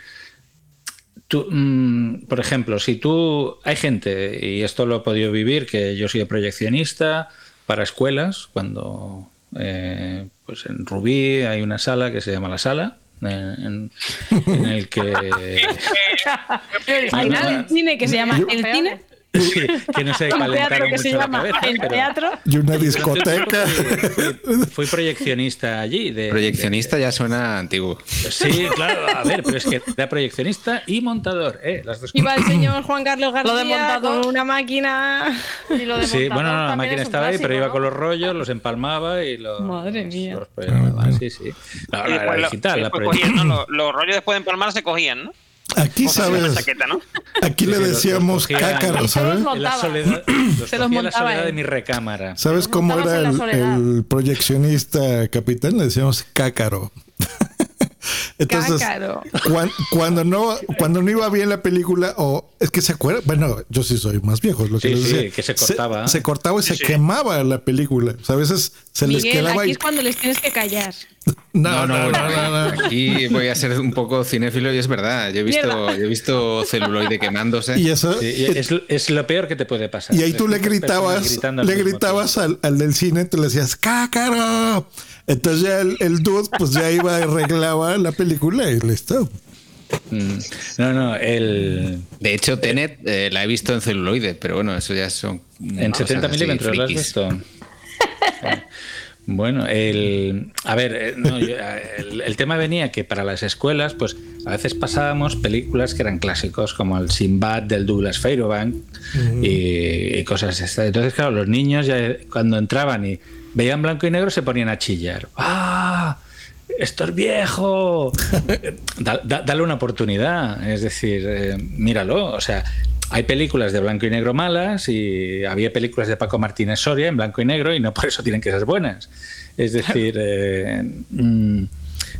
tú, mm, por ejemplo, si tú. Hay gente, y esto lo he podido vivir, que yo soy proyeccionista para escuelas, cuando. eh, pues en Rubí hay una sala que se llama La Sala. En, en el que [laughs] Hay un cine que se llama El Cine. Sí, [laughs] que no se calentaron mucho se la cabeza, El pero- Teatro. Y una discoteca. Fui, fui proyeccionista allí. De, Proyeccionista ya suena antiguo. Sí, claro, a ver, pero es que era proyeccionista y montador, ¿eh? Las dos Iba el señor Juan Carlos Lo de García montador. con una máquina. Y lo de Sí, montador bueno, no, la máquina es estaba ahí, pero clásico, iba ¿no? con los rollos, los empalmaba y los. Madre mía. los proyectaba, sí, sí. No, no, después era lo- digital, la después proyección. cogían, ¿no? Los, los rollos después de empalmar se cogían, ¿no? Aquí, ¿sabes? chaqueta, ¿no? Aquí le decíamos cácaro, ¿sabes? La soledad, [clears throat] los Se los cogía en la montaba soledad él. de mi recámara. ¿Sabes cómo era el, el proyeccionista capitán? Le decíamos cácaro. [laughs] Entonces, Cácaro. cuan- cuando no cuando no iba bien la película o es que se acuerda, bueno, yo sí soy más viejo, es lo que Sí, les sí, decía. que se cortaba. Se, cortaba y se quemaba la película. O sea, a veces se les Miguel, quedaba aquí y es cuando les tienes que callar. no, no, no, no, no, no. Aquí voy a ser un poco cinéfilo y es verdad. Yo he visto, yo he visto celuloide quemándose. Y eso Sí, y es, es lo peor que te puede pasar. y ahí tú le gritabas, le gritabas al, al del cine, tú le decías cácaro. Entonces ya el, el dude pues ya iba y arreglaba la película y listo. Mm, No, no, el. De hecho, Tenet eh, la he visto en celuloide, pero bueno, eso ya son. En cosas 70 así milímetros, ¿lo has visto? Bueno, el, a ver, eh, no, yo, eh, el, el tema venía que para las escuelas, pues a veces pasábamos películas que eran clásicos, como el Sinbad del Douglas Fairbank y, y cosas estas. Entonces, claro, los niños ya cuando entraban y veían blanco y negro se ponían a chillar. ¡Ah! Esto es viejo. [laughs] Da- da- dale una oportunidad. Es decir, eh, míralo. O sea, hay películas de blanco y negro malas y había películas de Paco Martínez Soria en blanco y negro y no por eso tienen que ser buenas. Es decir, eh, mm,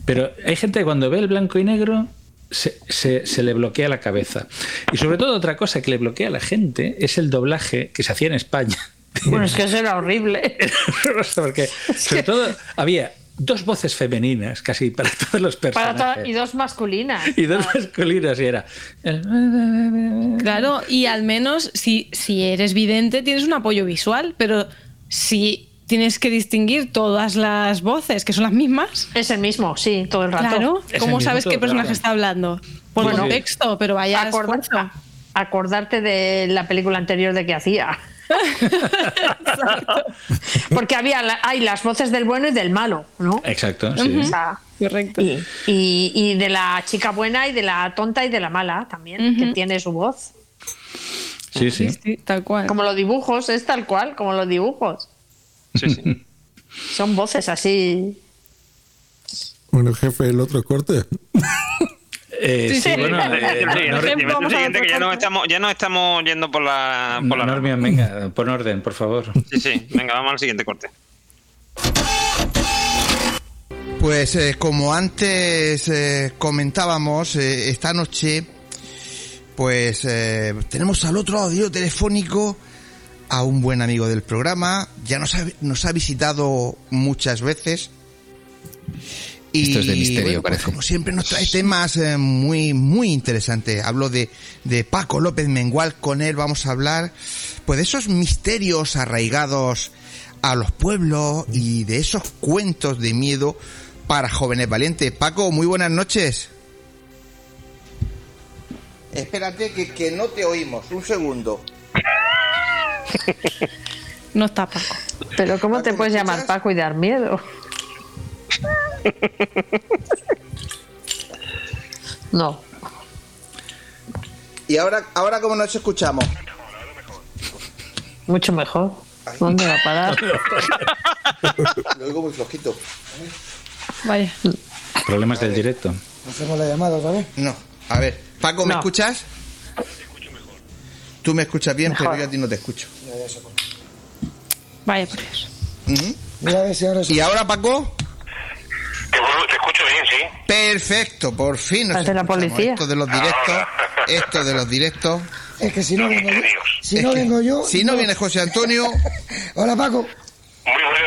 pero hay gente que cuando ve el blanco y negro se, se- se le bloquea la cabeza. Y sobre todo otra cosa que le bloquea a la gente es el doblaje que se hacía en España. Bueno, es que eso era horrible. [laughs] Porque [laughs] sobre todo había dos voces femeninas casi para [laughs] todos los Para personajes. to- y dos masculinas. y dos masculinas y era Claro, y al menos si, si eres vidente tienes un apoyo visual, pero si tienes que distinguir todas las voces, que son las mismas. Es el mismo, sí, todo el rato. Claro, ¿cómo mismo sabes qué personaje rato. está hablando? Por Bueno, contexto, pero vaya Acorda- esfuerzo. acordarte de la película anterior de que hacía. Porque había la- hay las voces del bueno y del malo, ¿no? Exacto, sí. O sea, Y, y- y de la chica buena y de la tonta y de la mala también, que tiene su voz. Sí, sí. tal cual. Como los dibujos, es tal cual, como los dibujos. Son voces así. Bueno, jefe, el otro corte. [laughs] Eh, Sí, sí, sí, bueno, [laughs] vete, eh, siguiente, que ya nos estamos, ya nos estamos yendo por la, por la Normion, venga, pon orden, por favor. Sí, sí, venga, vamos al siguiente corte. Pues eh, como antes eh, comentábamos, eh, esta noche, pues eh, tenemos al otro audio telefónico a un buen amigo del programa, ya nos ha, nos ha visitado muchas veces. Y, Esto es de misterio, bueno, pues, parece. como siempre nos trae temas eh, muy, muy interesantes. Hablo de, de Paco López Mengual, con él vamos a hablar pues de esos misterios arraigados a los pueblos y de esos cuentos de miedo para jóvenes valientes. Paco, muy buenas noches. Espérate que, que no te oímos, un segundo. [laughs] No está Paco. Pero ¿cómo te puedes llamar Paco y dar miedo? [laughs] No. ¿Y ahora, ahora cómo nos escuchamos? Mucho mejor. ¿Dónde va a parar? [laughs] Lo oigo muy flojito. Vaya. Problemas del directo. ¿Hacemos la llamada otra vez? No. A ver, Paco, ¿me No. escuchas? Tú me escuchas bien, pero yo a ti no te escucho. Vaya por Dios. Ujú. ¿Y ahora, Paco? Te escucho bien, sí. Perfecto, por fin nos la escuchamos. policía. Esto de los directos, esto de los directos. Es que si no vengo yo. Si no vengo yo. Si no viene José Antonio, [laughs] Hola Paco.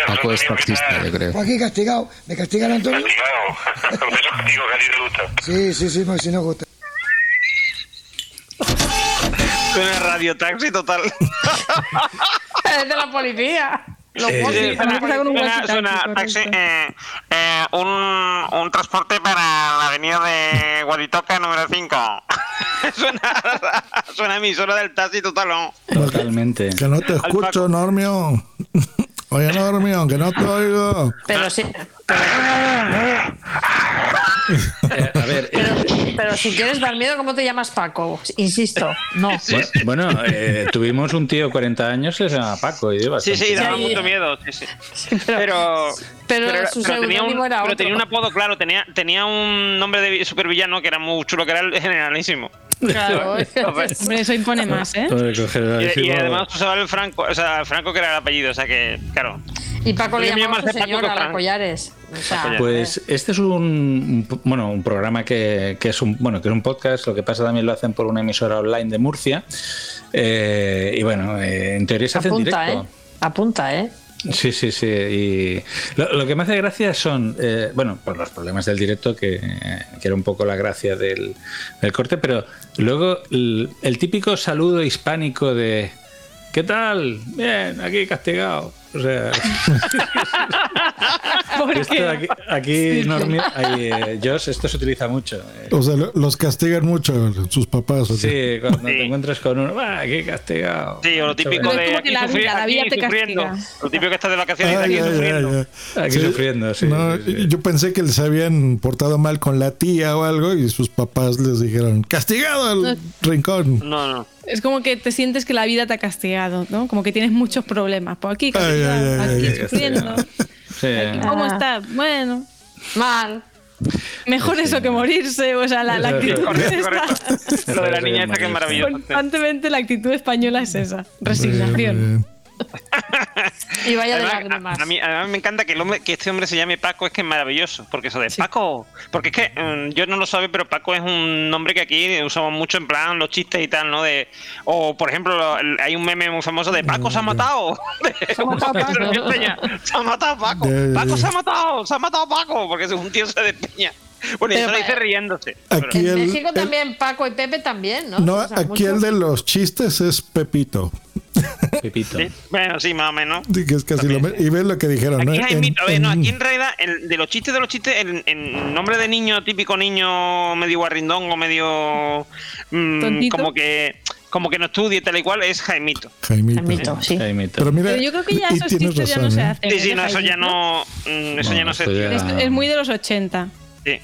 Paco es taxista, yo creo. Aquí castigado. ¿Me castigan Antonio? Castigado. De esos castigos que a ti te gustan. Sí, sí, sí, porque si no gusta. Suena radio taxi total. [laughs] Es de la policía. Los Sí, polis sí, de la suena, policía. suena- suena taxi, eh, eh, un, un transporte para la avenida de Guaditoca número 5. [laughs] suena, suena emisora del taxi total. Totalmente. Que no te escucho, Normio. [laughs] Oye, Normio, que no te oigo. Pero sí. Eh, a ver, Pero, pero si quieres dar miedo, ¿cómo te llamas Paco? Insisto, no. bu- bueno, eh, tuvimos un tío 40 años que se llama Paco y Sí, sí, daba Sí. mucho miedo. Sí, sí. pero, pero su tenía un, era pero otro. tenía un apodo, claro, tenía, tenía un nombre de supervillano que era muy chulo, que era el generalísimo. Claro. [laughs] Hombre, eso impone más, ¿eh? Y, y además usaba el Franco, o sea, Franco que era el apellido, o sea que, claro. Y Paco le llamaba a su Paco señora, la Cofrán. Collares. O sea, Pues este es un, bueno un programa que, que es un bueno que es un podcast. Lo que pasa también lo hacen por una emisora online de Murcia. Eh, y bueno, eh, en teoría se hace en apunta, ¿eh? directo. Apunta, ¿eh? Sí, sí, sí. Y lo, lo que me hace gracia son, eh, bueno, pues los problemas del directo, que, que era un poco la gracia del, del corte, pero luego el, el típico saludo hispánico de ¿qué tal? Bien, aquí castigado. O sea, [laughs] esto aquí, aquí Normio- ahí, eh, Josh, esto se utiliza mucho. eh. O sea, lo- los castigan mucho sus papás. ¿o qué? Sí, cuando te encuentras con uno, ¡ah, aquí castigado! Sí, o lo típico de aquí, la sufri- vida- la aquí vida te sufriendo. castiga. Lo típico que estás de vacaciones y Ay, aquí ay, sufriendo. ay. Aquí sufriendo, sí, No, Yo pensé que les habían portado mal con la tía o algo y sus papás les dijeron, castigado al No. rincón. No, no. Es como que te sientes que la vida te ha castigado, ¿no? Como que tienes muchos problemas. Por aquí, Ay, ay, aquí ay, sufriendo. Sí. ¿Cómo Ah. estás? Bueno, Mal. mejor eso que morirse. O sea, la, la actitud Correcto, correcto. Lo de la niña esta que es maravilloso. Constantemente la actitud española es esa. Resignación. Y vaya de Además, lágrimas. a, a mí, además me encanta que, el hombre, que este hombre se llame Paco, es que es maravilloso. Porque eso de Paco. Porque es que mm, yo no lo sabe, pero Paco es un nombre que aquí usamos mucho en plan los chistes y tal, ¿no? De, o por ejemplo, lo- el- hay un meme muy famoso de Paco se ha matado. [laughs] [laughs] Se ha matado Paco. Se ha matado Paco. Paco se ha matado. Se ha matado Paco. Porque es un tío se despeña. Bueno, y Pero eso lo dice pa- riéndose. Aquí En el, México el- también Paco y Pepe también, ¿no? no, O sea, aquí el de los chistes es Pepito. Pepito. Sí, Bueno, sí, más o menos. Sí, que es casi lo me- Y ves lo que dijeron, ¿no? Aquí, En- Jaimito, a ver, no, en- aquí en realidad, el- de los chistes de los chistes, en nombre de niño, típico niño medio guarrindón o medio. mm, como que como que no estudia y tal y cual, es Jaimito. Jaimito. Jaimito, sí. Jaimito. Pero mira, Pero yo creo que ya esos chistes ya no se ¿eh? hacen. Sí, sí, ¿eh, no, eso ya no. mm, eso No, ya no se. Es, es muy de los 80. Sí.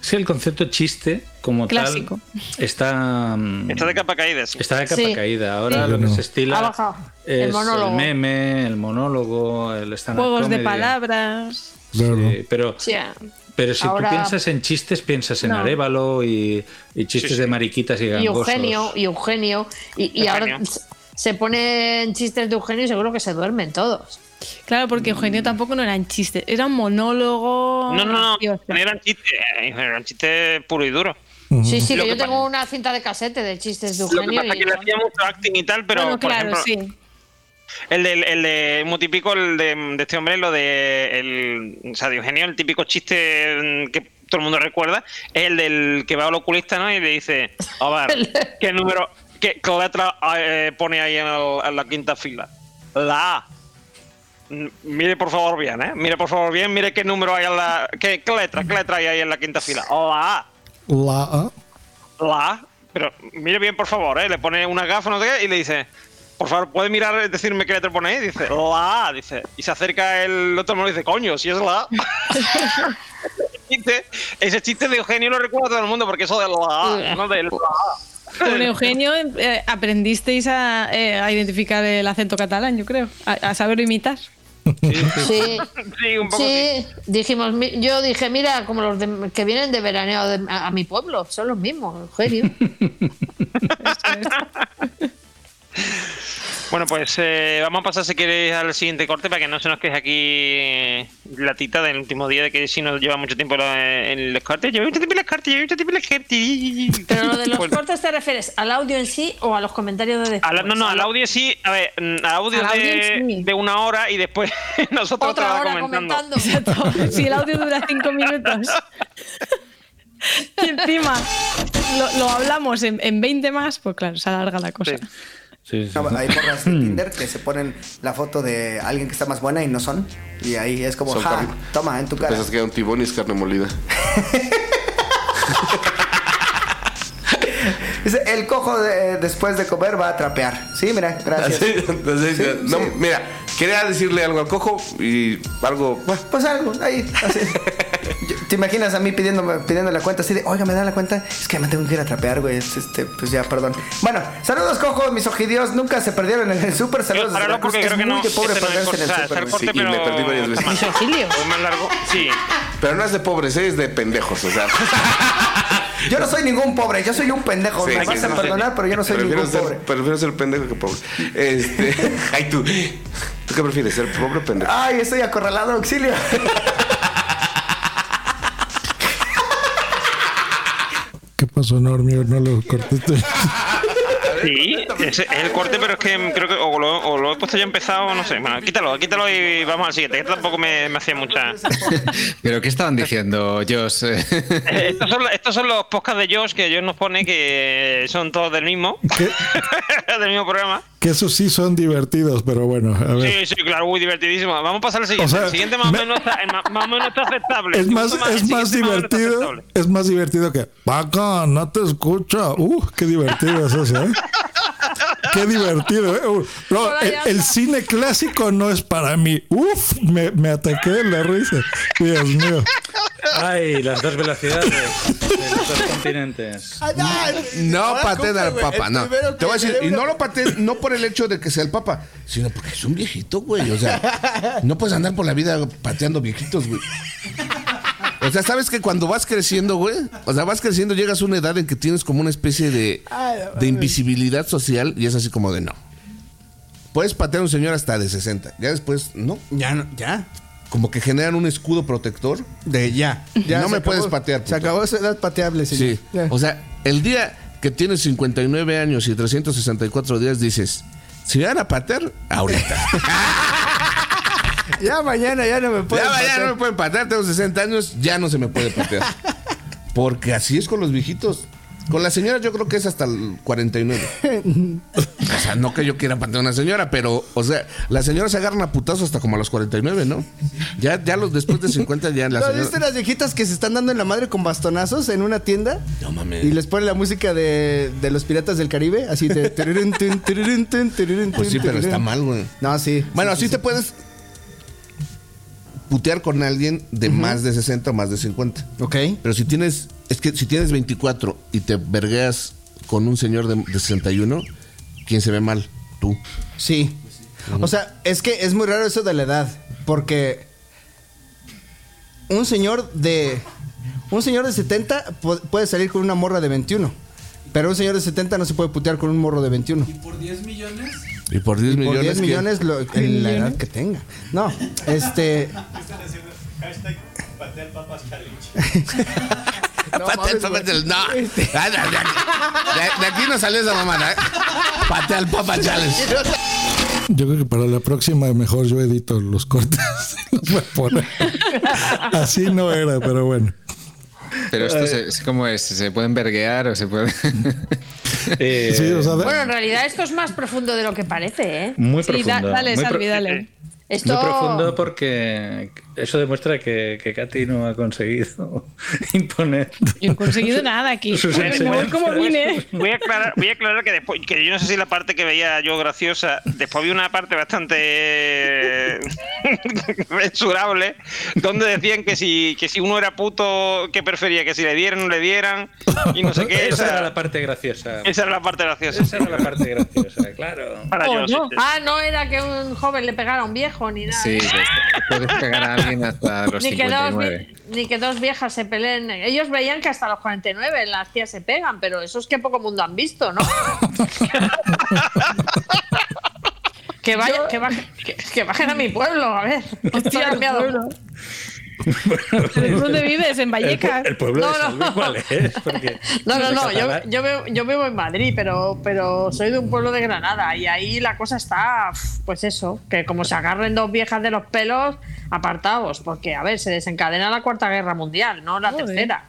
Sí, el concepto chiste como Clásico. tal está mm, Está de capa caída, sí. está de capa Sí. caída. Ahora Sí. lo que No. se estila Ha bajado. es El monólogo. meme, el monólogo, el stand Juegos de palabras. Pero Sí, pero si Ahora- tú piensas en chistes, piensas en No. Arevalo y, y chistes Sí, sí. de mariquitas y. Eugenio, y Eugenio. Y, Eugenio. Se ponen chistes de Eugenio y seguro que se duermen todos. Claro, porque Eugenio tampoco no eran chistes, era un monólogo. No, no, no. No eran chistes, eh, eran chistes puro y duro. Sí, sí, Lo que yo que tengo una cinta de casete de chistes de Lo que Eugenio. pasa es y- que le hacía mucho acting y tal, pero Bueno, por claro, ejemplo, sí. El de, el de muy típico, el de, de este hombre, lo de el, o sea, de Eugenio, el típico chiste mm, que todo el mundo recuerda, es el del que va al oculista, ¿no? Y le dice, a ver, [laughs] ¿qué número, qué, qué letra eh, pone ahí en, el- en la quinta fila? La A. Mire por favor bien, ¿eh? Mire por favor bien, mire qué número hay en la... ¿Qué, qué letra, qué letra hay ahí en la quinta fila? La A. La A. La A. Pero mire bien, por favor, ¿eh? Le pone una gafa, no sé qué, y le dice, por favor, ¿puede mirar, decirme qué letra pone ahí? Dice, la A, dice. Y se acerca el otro hermano y dice, coño, si es la A. [laughs] Chiste- Ese chiste de Eugenio lo recuerda todo el mundo porque eso de la A, no de la A. Con Eugenio eh, aprendisteis a, eh, a identificar el acento catalán, yo creo. A, a saberlo imitar. Sí, Sí, un poco sí, dijimos, mi- yo dije, mira, como los de- que vienen de veraneo de- a, a mi pueblo, son los mismos, Eugenio. [laughs] Bueno, pues eh, vamos a pasar si queréis al siguiente corte para que no se nos quede aquí eh, la tita del último día de que si nos lleva mucho tiempo en los cortes. Lleva mucho tiempo en los cortes, lleva mucho tiempo en los cortes. Pero lo de los [laughs] cortes te refieres al audio en sí o a los comentarios de después. La- no, no, al audio sí, a ver, mm, al audio, Al audio de, sí. de una hora y después [laughs] nosotros Otra hora comentando. comentando. Si el audio dura cinco minutos. [laughs] Y encima lo, lo hablamos en, en 20 más, pues claro, se alarga la cosa. No, hay porras de [clears throat] Tinder que se ponen la foto de alguien que está más buena y no son. Y ahí es como, ja, toma, en tu cara. Pensas que era un tibón y es carne molida. [laughs] Dice, el cojo de- después de comer va a trapear. Sí, mira, gracias. [laughs] Así, entonces, Sí, no, sí. Mira, quería decirle algo al cojo y algo. Pues algo, ahí, así. Yo- [laughs] ¿Te imaginas a mí pidiéndome, pidiendo la cuenta así de, oiga, me da la cuenta? Es que me tengo que ir a trapear, güey. Es, Este, pues ya, perdón. Bueno, saludos, cojos, mis ojidios. Nunca se perdieron en el súper. Saludos Veracruz. porque Es creo que muy no. de pobre este no es perderse en el súper. Sí, y pero me perdí varias veces. Misogilio. Es más largo. Sí. Pero no es de pobres, es de pendejos, o sea. [laughs] Yo no soy ningún pobre, yo soy un pendejo. Sí, me sí, vas a sí, perdonar, sí. pero yo no soy prefiero ningún ser, pobre. Prefiero ser pendejo que pobre. Este. [laughs] Ay, tú. ¿Tú qué prefieres? ¿Ser pobre o pendejo? Ay, estoy acorralado, auxilio. [laughs] ¿Qué pasó, Normio? No lo cortaste. [laughs] Sí, es, es el corte, pero es que creo que o lo, o lo he puesto ya empezado, no sé. Bueno, quítalo, quítalo y vamos al siguiente, que tampoco me, me hacía mucha. [laughs] ¿Pero qué estaban diciendo, Josh? Eh, Estos son, estos son los podcasts de Josh que Josh nos pone que son todos del mismo, [laughs] del mismo programa. Que esos sí son divertidos, pero bueno, a ver. Sí, sí, claro, muy divertidísimo. Vamos a pasar al siguiente. O sea, el siguiente más o me- menos está, más, más o menos está aceptable. Es más, es más divertido, aceptable. es más divertido que Paco, no te escucha. Uh, qué divertido es eso, ¿eh? Qué divertido, ¿eh? Uh, no, el, el cine clásico no es para mí. Uf, me, me ataqué de la risa. Dios mío. Ay, las dos velocidades de los continentes. No pateen al papa, no. Te voy a decir, y no lo pateen no por el hecho de que sea el papa, sino porque es un viejito, güey. O sea, no puedes andar por la vida pateando viejitos, güey. O sea, sabes que cuando vas creciendo, güey, o sea, vas creciendo, llegas a una edad en que tienes como una especie de, de invisibilidad social y es así como de no. Puedes patear a un señor hasta de 60, ya después, no. Ya, no, ya. Como que generan un escudo protector. De ya. ya no me acabó- puedes patear. Se acabó esa edad pateable, señor. Sí. Ya. O sea, el día que tienes 59 años y 364 días dices, si van a patear, ahorita. [laughs] Ya mañana ya no me puedo ya mañana no me pueden patear, tengo 60 años, ya no se me puede patear. [laughs] Porque así es con los viejitos. Con las señoras yo creo que es hasta el 49. [laughs] [laughs] o sea, no que yo quiera patear a una señora, pero, o sea, las señoras se agarran a putazos hasta como a los 49, ¿no? Ya, ya los después de 50 ya las ¿No señoras... viste las viejitas que se están dando en la madre con bastonazos en una tienda? No mames. Y les pone la música de, de los piratas del Caribe, así de... Pues sí, pero está mal, güey. No, sí. Bueno, sí, así sí, te sí. puedes putear con alguien de más de 60 o más de 50. Ok. Pero si tienes, es que si tienes 24 y te vergueas con un señor de, de 61, ¿quién se ve mal? Tú. Sí. O sea, es que es muy raro eso de la edad. Porque un señor de. Un señor de 70 pu- puede salir con una morra de 21. Pero un señor de 70 no se puede putear con un morro de 21. ¿Por 10 millones? Y por 10 Por millones. 10 ¿quién? millones lo- en la edad que tenga. No, este. [laughs] Patea el papas challenge. [laughs] Patea el No. [laughs] Ah, de, aquí no salió esa mamada. ¿eh? Patea el Papa Challenge. Yo creo que para la próxima mejor yo edito los cortes. [laughs] los voy a poner. Así no era, pero bueno. Pero esto se- es como es, se pueden verguear o se puede. [laughs] Sí, o sea, Bueno, en realidad esto es más profundo de lo que parece, ¿eh? Muy Sí, da- profundo. dale, muy Salvi, dale. Esto- Muy profundo porque eso demuestra que, que Katy no ha conseguido [laughs] imponer. Yo no he conseguido nada aquí. Sus voy como vine. Voy a aclarar, voy a aclarar que después, que yo no sé si la parte que veía yo graciosa, después vi una parte bastante [laughs] censurable, donde decían que si, que si uno era puto, que prefería, que si le dieran o no le dieran, y no sé qué. Esa era Esa, la parte graciosa. esa era la parte graciosa. Esa era la parte graciosa, claro. Para yo, sí. Ah, no era que un joven le pegara a un viejo ni nada. Sí, [laughs] pues, puedes pegar a alguien hasta [laughs] los Ni que, dos, 59. vi- ni que dos viejas se peleen. Ellos veían que hasta los 49 las tías se pegan, pero eso es que poco mundo han visto, ¿no? [laughs] que, vaya, que, baje- que- que bajen a mi pueblo, a ver. Hostia, cambiado. pueblo. ¿Pero ¿Dónde vives? ¿En Vallecas? El, pueblo No, de no. Salvi, ¿cuál es? [laughs] Porque No, no, no, yo, yo, vivo, yo vivo en Madrid, pero, pero soy de un pueblo de Granada y ahí la cosa está, pues eso, que como se agarren dos viejas de los pelos, apartados, porque a ver, se desencadena la Cuarta Guerra Mundial, no la Joder. tercera.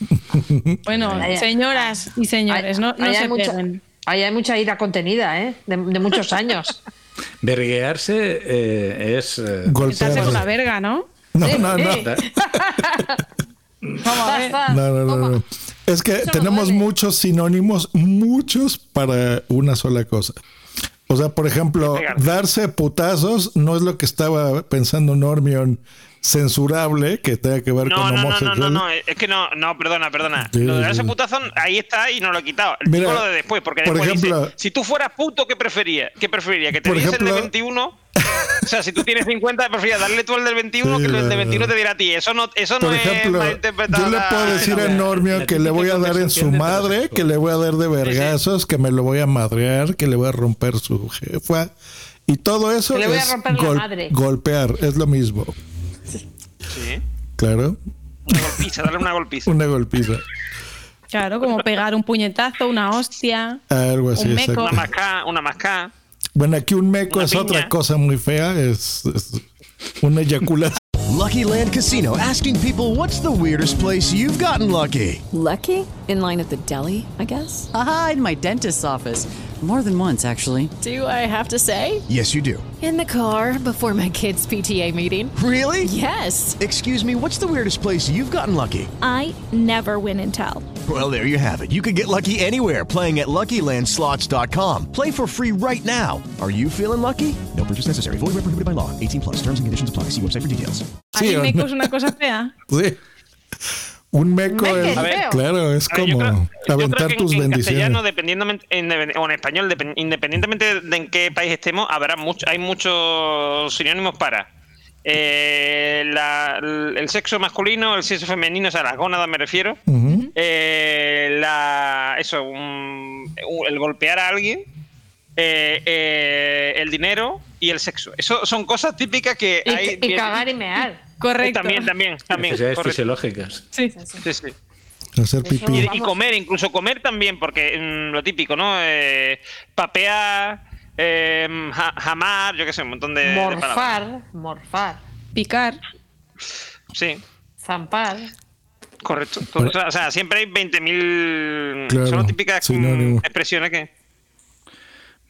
[laughs] Bueno, señoras y señores, no, no se hay mucha, peguen. ahí hay mucha ira contenida, ¿eh? De, de muchos años. [laughs] Verguearse eh, es. eh, Quitarse con la verga, ¿no? No, no, no. Vamos a ver. [laughs] No, no, no, no. Es que Eso tenemos muchos sinónimos, muchos para una sola cosa. O sea, por ejemplo, darse putazos no es lo que estaba pensando Normion censurable que tenga que ver No, con no, no, no, no, no, es que no, no, perdona, perdona. Sí, lo de ese putazo, ahí está y no lo he quitado. Mira, lo de después, porque por después ejemplo- dice, si tú fueras puto, ¿qué prefería? ¿Qué preferiría? ¿Que te diese el de ejemplo- 21? O sea, si tú tienes 50, preferiría darle tú el del 21 Sí, que el no, de no. 21 te diera a ti. Eso no, eso no Por es ejemplo, malinterpretado. yo le puedo decir a Normio que le voy a dar en su madre, que le voy a dar de vergazos, que me lo voy a madrear, que le voy a romper su jefa. Y todo eso le voy a es romper la madre. golpear, es lo mismo. Sí, Claro, una golpiza, darle una golpiza. una golpiza. Claro, como pegar un puñetazo, una hostia. Algo así, Un meco. Una mascá, una mascá. Bueno, aquí un meco Una es piña. otra cosa muy fea, es, es una eyaculación. [laughs] Lucky Land Casino asking people what's the weirdest place you've gotten lucky? Lucky? In line at the deli, I guess? Aha, in my dentist's office. More than once, actually. Do I have to say? Yes, you do. In the car before my kids' PTA meeting. Really? Yes. Excuse me, what's the weirdest place you've gotten lucky? I never win and tell. Well, there you have it. You can get lucky anywhere playing at LuckyLandSlots.com. Play for free right now. Are you feeling lucky? No purchase necessary. Void where prohibited by law. 18 plus. Terms and conditions apply. See website for details. ¿Hay Sí, meco no. es una cosa fea? [laughs] Sí. Un meco es, A ver. claro, es A ver, yo como creo- yo aventar creo que en- tus en, bendiciones. castellano, dependientemente, en- o en español, depen- independientemente de en qué país estemos, habrá mucho, hay muchos sinónimos para eh, la- el sexo masculino, el sexo femenino, o sea, las gónadas me refiero. Eh, la, eso, un- un- el golpear a alguien, eh, eh, el dinero y el sexo. Eso son cosas típicas que Y, hay. y cagar y mear. [laughs] Correcto. También, también, también. necesidades correcto. fisiológicas. Sí. Sí, sí. Hacer pipí. Y, y comer, incluso comer también, porque mm, lo típico, ¿no? Eh, papear, eh, ja- jamar, yo qué sé, un montón de. Morfar, morfar, Picar. Sí. zampar. Correcto. Todo- o sea, siempre hay 20.000. Claro, son típicas sinónimo. mm, expresiones que.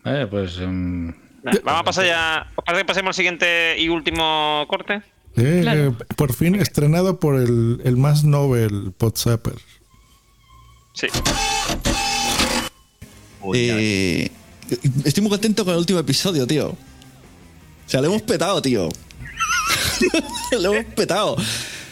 Vale, pues. Vamos a pasar ya. ¿Os parece que pasemos al siguiente y último corte? Eh, Claro. Por fin estrenado por el, el más novel Podzapper. Sí. Eh, estoy muy contento con el último episodio, tío. O sea, lo hemos petado, tío. [laughs] [laughs] lo hemos petado.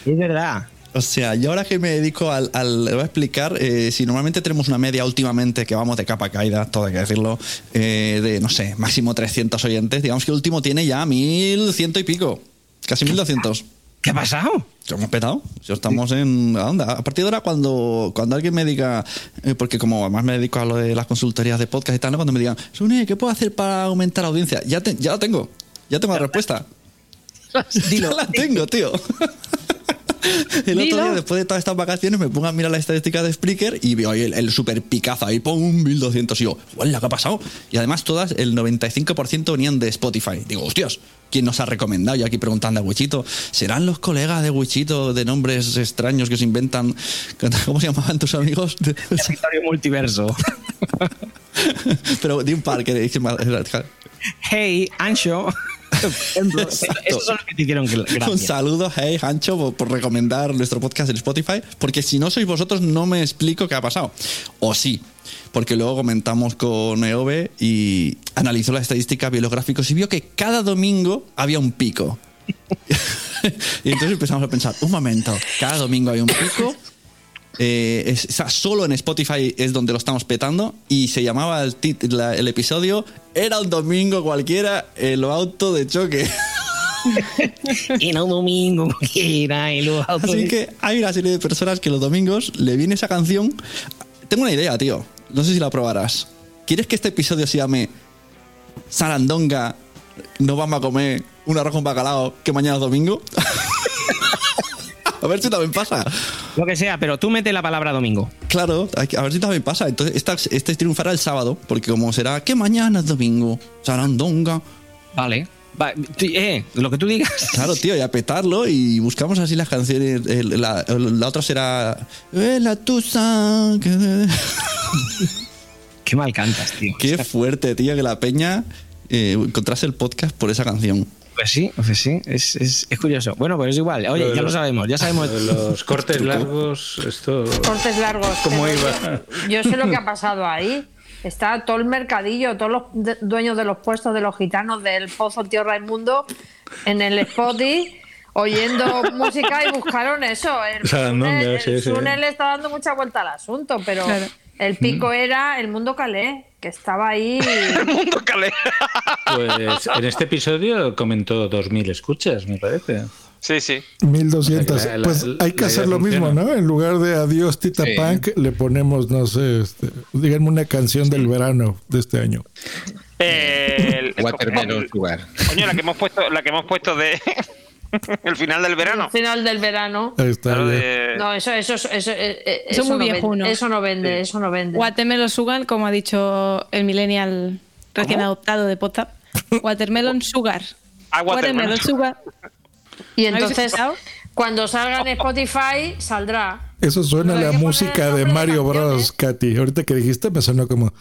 Es verdad. O sea, yo ahora que me dedico al... al- le voy a explicar, eh, si normalmente tenemos una media últimamente, que vamos de capa caída, todo hay que decirlo, eh, de, no sé, máximo 300 oyentes, digamos que el último tiene ya 1100 y pico, casi 1200. ¿Qué ha pasado? Que hemos petado. Si estamos en la onda. A partir de ahora, cuando, cuando alguien me diga, eh, porque como además me dedico a lo de las consultorías de podcast y tal, ¿no? cuando me digan, Sune, ¿qué puedo hacer para aumentar la audiencia? Ya, te- ya la tengo. Ya tengo la [laughs] respuesta. [laughs] Ya la tengo, tío. [laughs] [laughs] El otro día, después de todas estas vacaciones, me pongo a mirar la estadística de Spreaker y veo ahí el, el super picazo ahí, ¡pum! 1200. Y yo, ¡hola! ¿Qué ha pasado? Y además, todas, el 95% venían de Spotify. Digo, hostias, ¿quién nos ha recomendado? Yo aquí preguntando a Wichito, ¿serán los colegas de Wichito de nombres extraños que se inventan? [laughs] ¿Cómo se llamaban tus amigos? [laughs] Territorio multiverso. Pero de un par que Hey, Ancho. Esos son los que te hicieron Un saludo, hey, Hancho, por, por recomendar nuestro podcast en Spotify, porque si no sois vosotros no me explico qué ha pasado. O sí, porque luego comentamos con EOB y analizó las estadísticas bibliográficas y vio que cada domingo había un pico. [laughs] y entonces empezamos a pensar, un momento, cada domingo hay un pico. Eh, es- o sea, solo en Spotify es donde lo estamos petando y se llamaba el, tit- la- el episodio Era un domingo cualquiera en lo auto de choque. [laughs] Era un domingo cualquiera y luego Así que hay una serie de personas que los domingos le viene esa canción. Tengo una idea, tío. No sé si la probarás. ¿Quieres que este episodio se llame Sarandonga? No vamos a comer un arroz con bacalao que mañana es domingo. [laughs] a ver si también pasa. Lo que sea, pero tú mete la palabra domingo. Claro, a ver si también pasa. Entonces, esta, este triunfará el sábado, porque como será que mañana es domingo, Sarandonga. Vale. Va, eh, lo que tú digas. Claro, tío, y a petarlo y buscamos así las canciones. La, la otra será. "Eh, La tusa. que-". [laughs] Qué mal cantas, tío. Qué fuerte, tío, que la peña eh, encontrase el podcast por esa canción. Pues sí, pues sí, es, es, es curioso. Bueno, pues es igual. Oye, Lo ya lo sabemos, ya sabemos. lo Los [laughs] cortes largos, esto. Cortes largos. ¿Cómo iba? Yo, yo sé lo que ha pasado ahí. Está todo el mercadillo, todos los de- dueños de los puestos de los gitanos del Pozo Tío Raimundo en el Spotify oyendo [laughs] música y buscaron eso. El, Sarandonga, Sune- sí, el sí. Sune le está dando mucha vuelta al asunto, pero Claro. el pico era el mundo calé, que estaba ahí. [laughs] el mundo calé. Pues en este episodio comentó 2.000 escuchas, me parece. Sí, sí. 1200. La- la- pues hay que la hacer lo mismo, funciona. ¿no? En lugar de adiós Tita Sí. Punk, le ponemos, no sé, este, díganme una canción del verano de este año. El, el- Watermelon Sugar. Coño, la que hemos puesto, la que hemos puesto de [laughs] el final del verano. Final del verano. Ahí está. De- No, eso, eso, eso, eso, eh, eh, Eso muy no viejo vende. Eso no vende, eso no vende. Watermelon Sugar, como ha dicho el millennial recién ¿Cómo? adoptado de WhatsApp. Watermelon [laughs] Sugar. Ah, Watermelon Sugar. Y ¿Habéis entonces, cuando salga en Spotify, saldrá. Eso suena a la música el de Mario Bros. Katy. Ahorita que dijiste me sonó como.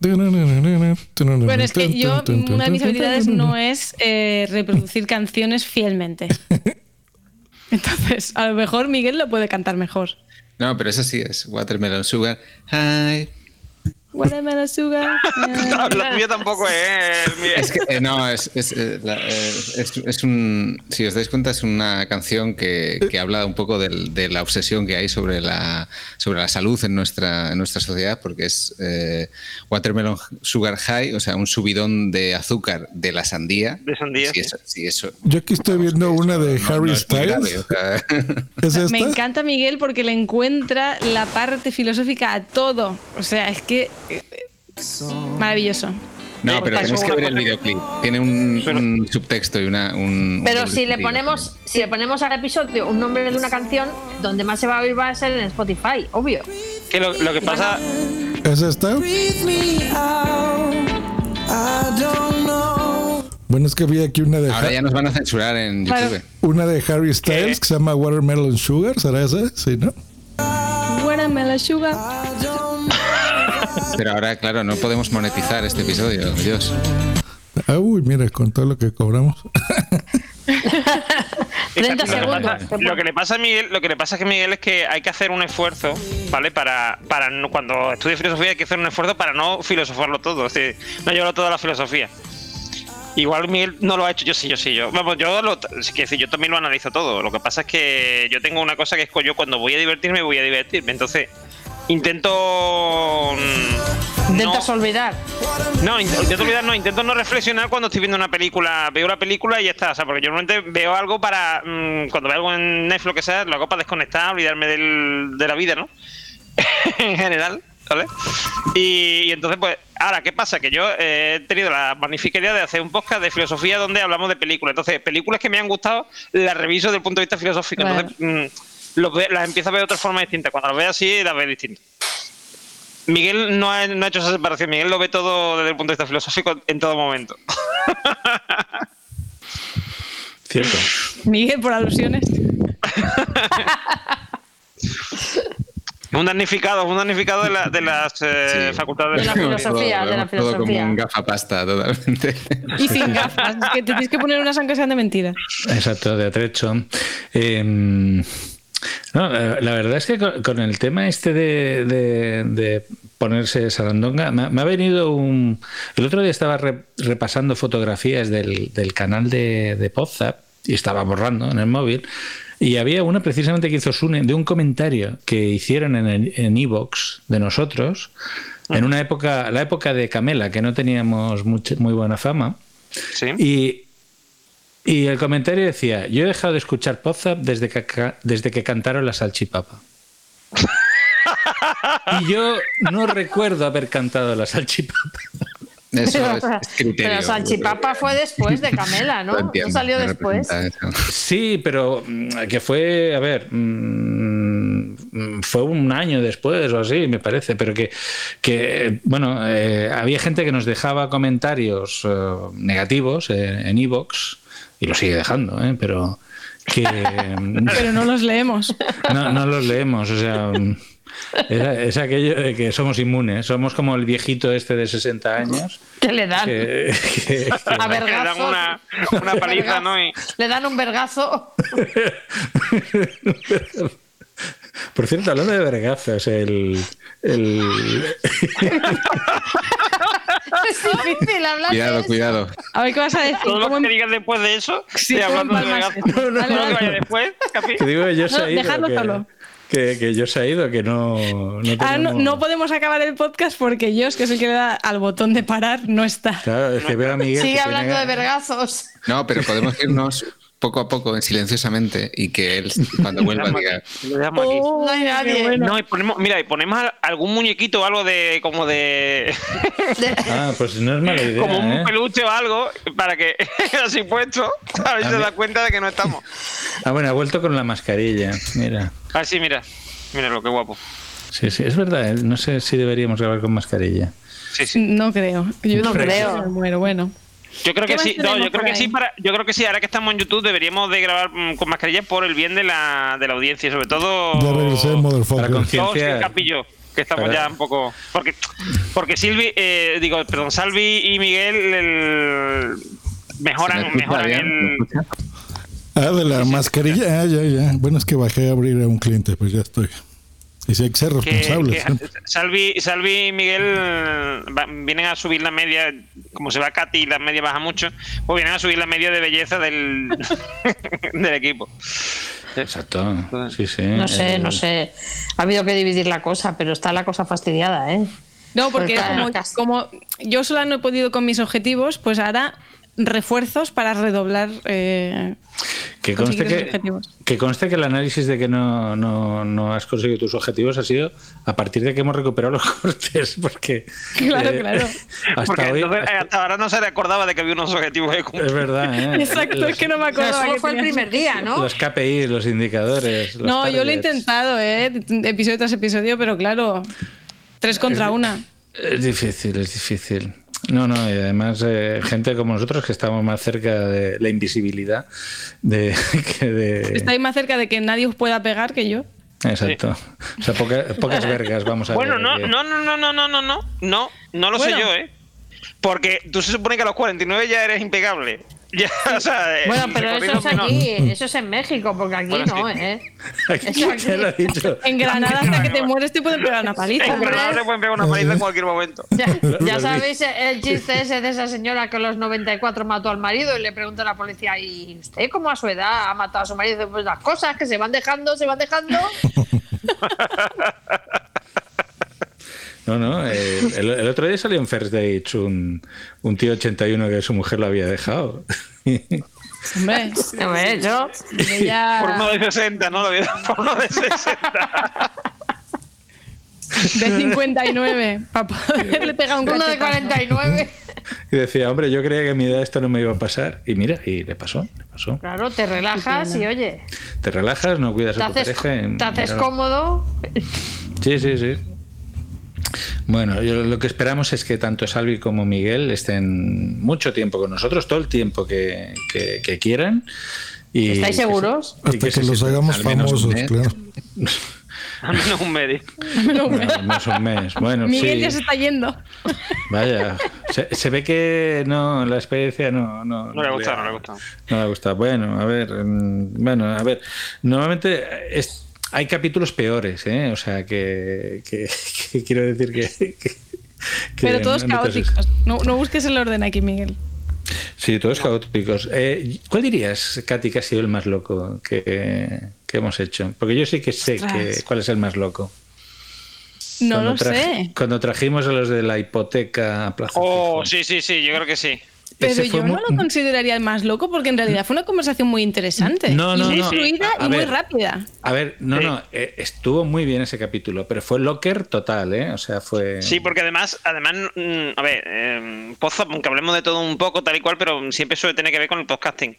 Bueno, es que yo, una de mis habilidades no es eh, reproducir canciones fielmente. [laughs] Entonces, a lo mejor Miguel lo puede cantar mejor. No, pero eso sí es Watermelon Sugar. Hi. Watermelon Sugar. [laughs] No, la tuya tampoco es. mi- Es que, eh, no, es, es, eh, la- eh, es- es un. Si os dais cuenta, es una canción que, que habla un poco del- de la obsesión que hay sobre la, sobre la salud en nuestra, en nuestra sociedad, porque es eh, Watermelon Sugar High, o sea, un subidón de azúcar de la sandía. De sandía, Si sí. eso, si eso Yo aquí estoy viendo una de no- Harry no es muy grave, Styles. o sea. [laughs] ¿Es esta? Me encanta Miguel porque le encuentra la parte filosófica a todo. O sea, es que. Maravilloso. No, pero Está tenéis que ver el videoclip. Tiene un, un subtexto y una. Un, Pero un si le ponemos, si le ponemos al episodio un nombre de una canción, donde más se va a oír va a ser en Spotify, obvio. Que lo, lo que pasa. ¿Es esta? Bueno, es que vi aquí una de, Ahora Ha- ya nos van a censurar en Claro. YouTube. una de Harry Styles que se llama Watermelon Sugar, ¿será esa? Sí, ¿no? Watermelon sugar. Pero ahora, claro, no podemos monetizar este episodio, Dios. Ah, uy, mira, con todo lo que cobramos. 30 Lo que, segundos. pasa, lo que le pasa a Miguel, lo que le pasa es que Miguel es que hay que hacer un esfuerzo, ¿vale? Para, para no- cuando estudie filosofía hay que hacer un esfuerzo para no filosofarlo todo, es decir, no llevarlo toda la filosofía. Igual Miguel no lo ha hecho, yo sí, yo sí, yo. Vamos, yo lo, es que decir, yo también lo analizo todo. Lo que pasa es que yo tengo una cosa que es que yo cuando voy a divertirme, voy a divertirme. Entonces, intento. mm, Intentas olvidar. no, int- intento olvidar, no, intento no reflexionar cuando estoy viendo una película. Veo la película y ya está. O sea, porque yo normalmente veo algo para. mm, cuando veo algo en Netflix lo que sea, lo hago para desconectar, olvidarme del- de la vida, ¿no? [laughs] en general, ¿vale? Y, y entonces, pues, ahora, ¿qué pasa? Que yo eh, he tenido la magnífica idea de hacer un podcast de filosofía donde hablamos de películas. Entonces, películas que me han gustado, las reviso desde el punto de vista filosófico. Entonces, mm, los ve- las empiezo a ver de otra forma distinta. Cuando las veo así, las veo distintas. Miguel no ha, no ha hecho esa separación. Miguel lo ve todo desde el punto de vista filosófico en todo momento. [laughs] Cierto. Miguel, por alusiones. Un damnificado, un damnificado de, la- de las eh, facultades De la filosofía. filosofía, de la Todo como filosofía. un gafapasta, totalmente. Y sin gafas. Es que te tienes que poner unas aunque sean de mentira. Exacto, de atrecho. Eh, no, la, la verdad es que con, con el tema este de, de- de ponerse sarandonga, me, ha- me ha venido un... El otro día estaba re- repasando fotografías del, del canal de, de Podzap y estaba borrando en el móvil. Y había una precisamente que hizo Sune de un comentario que hicieron en en Evox de nosotros en una época, la época de Camela, que no teníamos muy buena fama. Y, y el comentario decía, yo he dejado de escuchar Podzap desde que, desde que cantaron la salchipapa. [laughs] y yo no recuerdo haber cantado la salchipapa. pero, pero Salchipapa fue después de Camela, ¿no? [laughs] No salió después. Sí, pero mm, que fue, a ver, mm, fue un año después o así, me parece, pero que, que bueno, eh, había gente que nos dejaba comentarios eh, negativos eh, en Evox, y lo sigue dejando, ¿eh? pero que [laughs] Pero no los leemos. no, no los leemos, o sea... Es, es aquello de que somos inmunes, somos como el viejito este de 60 años. ¿Qué le dan? que- que- que- A Le dan vergazo. una, una paliza, ¿no? Y- Le dan un vergazo. Por cierto, hablando de vergazos, el. el... [laughs] es difícil hablar de Cuidado, eso. cuidado. A ver qué vas a decir. Todo lo ¿Cómo que digas después de eso, Sí, de hablando de ¿cómo regazo. No, Dale, no, que dale. vaya después, Capi. Que digo que yo se No, ha ido. dejadlo que, solo. Que, que yo se ha ido, que no. No, Ah, no, no podemos acabar el podcast porque que es el que le da al botón de parar, no está. Claro, es que veo a Miguel. Sigue que hablando de vergazos. No, pero podemos irnos poco a poco, silenciosamente, y que él, cuando [laughs] vuelva, diga. Aquí. no hay nadie. No, y ponemos, mira, y ponemos algún muñequito o algo de. como de. [laughs] Ah, pues no es mala idea. como un ¿eh? peluche o algo, para que [laughs] así puesto, a ver si se da cuenta de que no estamos. Ah, bueno, ha vuelto con la mascarilla. Mira. Ah, sí, mira. Mira lo que guapo. Sí, sí, es verdad. ¿eh? No sé si deberíamos grabar con mascarilla. Sí, sí. No creo. Yo No creo. creo. Me muero, bueno. Yo creo ¿Qué que sí, no, yo creo que sí para, yo creo que sí, ahora que estamos en YouTube deberíamos de grabar mm, con mascarilla por el bien de la, de la audiencia, sobre todo Ya regresé, Para el capillo, que estamos ya un poco porque porque Silvi, eh, digo, perdón, Salvi y Miguel el- ¿Se me mejoran, mejoran el? Ah, de la mascarilla. Ah, ya, ya. Bueno, es que bajé a abrir a un cliente, pues ya estoy. Y si hay que ser que, responsables. que Salvi, Salvi y Miguel va- vienen a subir la media, como se va Katy y la media baja mucho, pues vienen a subir la media de belleza del, [laughs] del equipo. Exacto. Sí, sí. No sé, no sé. Ha habido que dividir la cosa, pero está la cosa fastidiada, ¿eh? No, porque Porque como, como yo sola no he podido con mis objetivos, pues ahora refuerzos para redoblar. eh, Que conste que, objetivos. que conste que el análisis de que no, no, no has conseguido tus objetivos ha sido a partir de que hemos recuperado los [laughs] cortes, porque Claro, eh, claro. hasta Porque hoy entonces, hasta ahora no se recordaba de que había unos objetivos que cumplir. es verdad, ¿eh? [laughs] Exacto, Los- es que no me O sea, acuerdo. solo fue el primer día, ¿no? Los KPI, los indicadores. los No, yo lo he intentado, ¿eh? Episodio tras episodio, pero claro, tres contra una. Es difícil, es difícil. No, no, y además eh, gente como nosotros que estamos más cerca de la invisibilidad de, [laughs] que de... Estáis más cerca de que nadie os pueda pegar que yo. Exacto. O sea, poca- pocas vergas vamos a Bueno, ver. no, que- no, no, no, no, no, no, no, no, no lo Bueno. sé yo, ¿eh? Porque tú se supone que a los 49 ya eres impecable. Ya, [laughs] o sea, eh, Bueno, pero eso es aquí, eso es en México, porque aquí Bueno, no, sí. ¿eh? [laughs] Aquí Eso ya lo he dicho. [laughs] En Granada, hasta que te mueres, te pueden pegar una paliza. En Granada te pueden pegar una paliza en cualquier momento. Ya, ya sabéis el chiste ese de esa señora que a los 94 mató al marido y le pregunta a la policía, ¿y usted cómo a su edad ha matado a su marido? Y dice, Pues las cosas que se van dejando, se van dejando. No, no. eh, el, el otro día salió en First Dates un, un tío 81 que su mujer lo había dejado. [laughs] Hombre, Hombre, yo. ya- Por uno de 60, ¿no? Lo vi- [laughs] Por uno de 60. de 59, para poderle pegar un Uno de cachetazo. 49. Y decía, hombre, yo creía que a mi edad esto no me iba a pasar. Y mira, y le pasó, le pasó. Claro, te relajas y oye, Te relajas, no cuidas te a tu haces, pareja. te haces mira, cómodo. Sí, sí, sí. Bueno, yo lo que esperamos es que tanto Salvi como Miguel estén mucho tiempo con nosotros, todo el tiempo que, que- que quieran. Y ¿Estáis que se- seguros? y Hasta que se los hagamos al menos un famosos, mes. claro. [laughs] Al menos un medio. Al menos un mes. Bueno, Miguel sí. ya se está yendo. Vaya, se, se ve que no, la experiencia no, no, No le ha gustado, no le ha gustado. No le gusta. Bueno, a ver, mm, bueno, a ver. Normalmente es- hay capítulos peores, ¿eh? O sea, que, que- que quiero decir que... que- que Pero todos no caóticos. No, no busques el orden aquí, Miguel. Sí, todos caóticos. Eh, ¿Cuál dirías, Katy, que ha sido el más loco que, que hemos hecho? Porque yo sí que sé que, cuál es el más loco. No Cuando lo sé. Cuando trajimos a los de la hipoteca a Plaza Oh, sí, sí, sí, yo creo que sí. Pero yo no lo consideraría el más loco porque en realidad fue una conversación muy interesante. No, no, y muy no. fluida A y muy rápida. A ver, no, Sí. no, eh, estuvo muy bien ese capítulo, pero fue locker total, ¿eh? O sea, fue... Sí, porque además, además, mm, a ver, eh, Pozo, aunque hablemos de todo un poco, tal y cual, pero siempre suele tener que ver con el podcasting.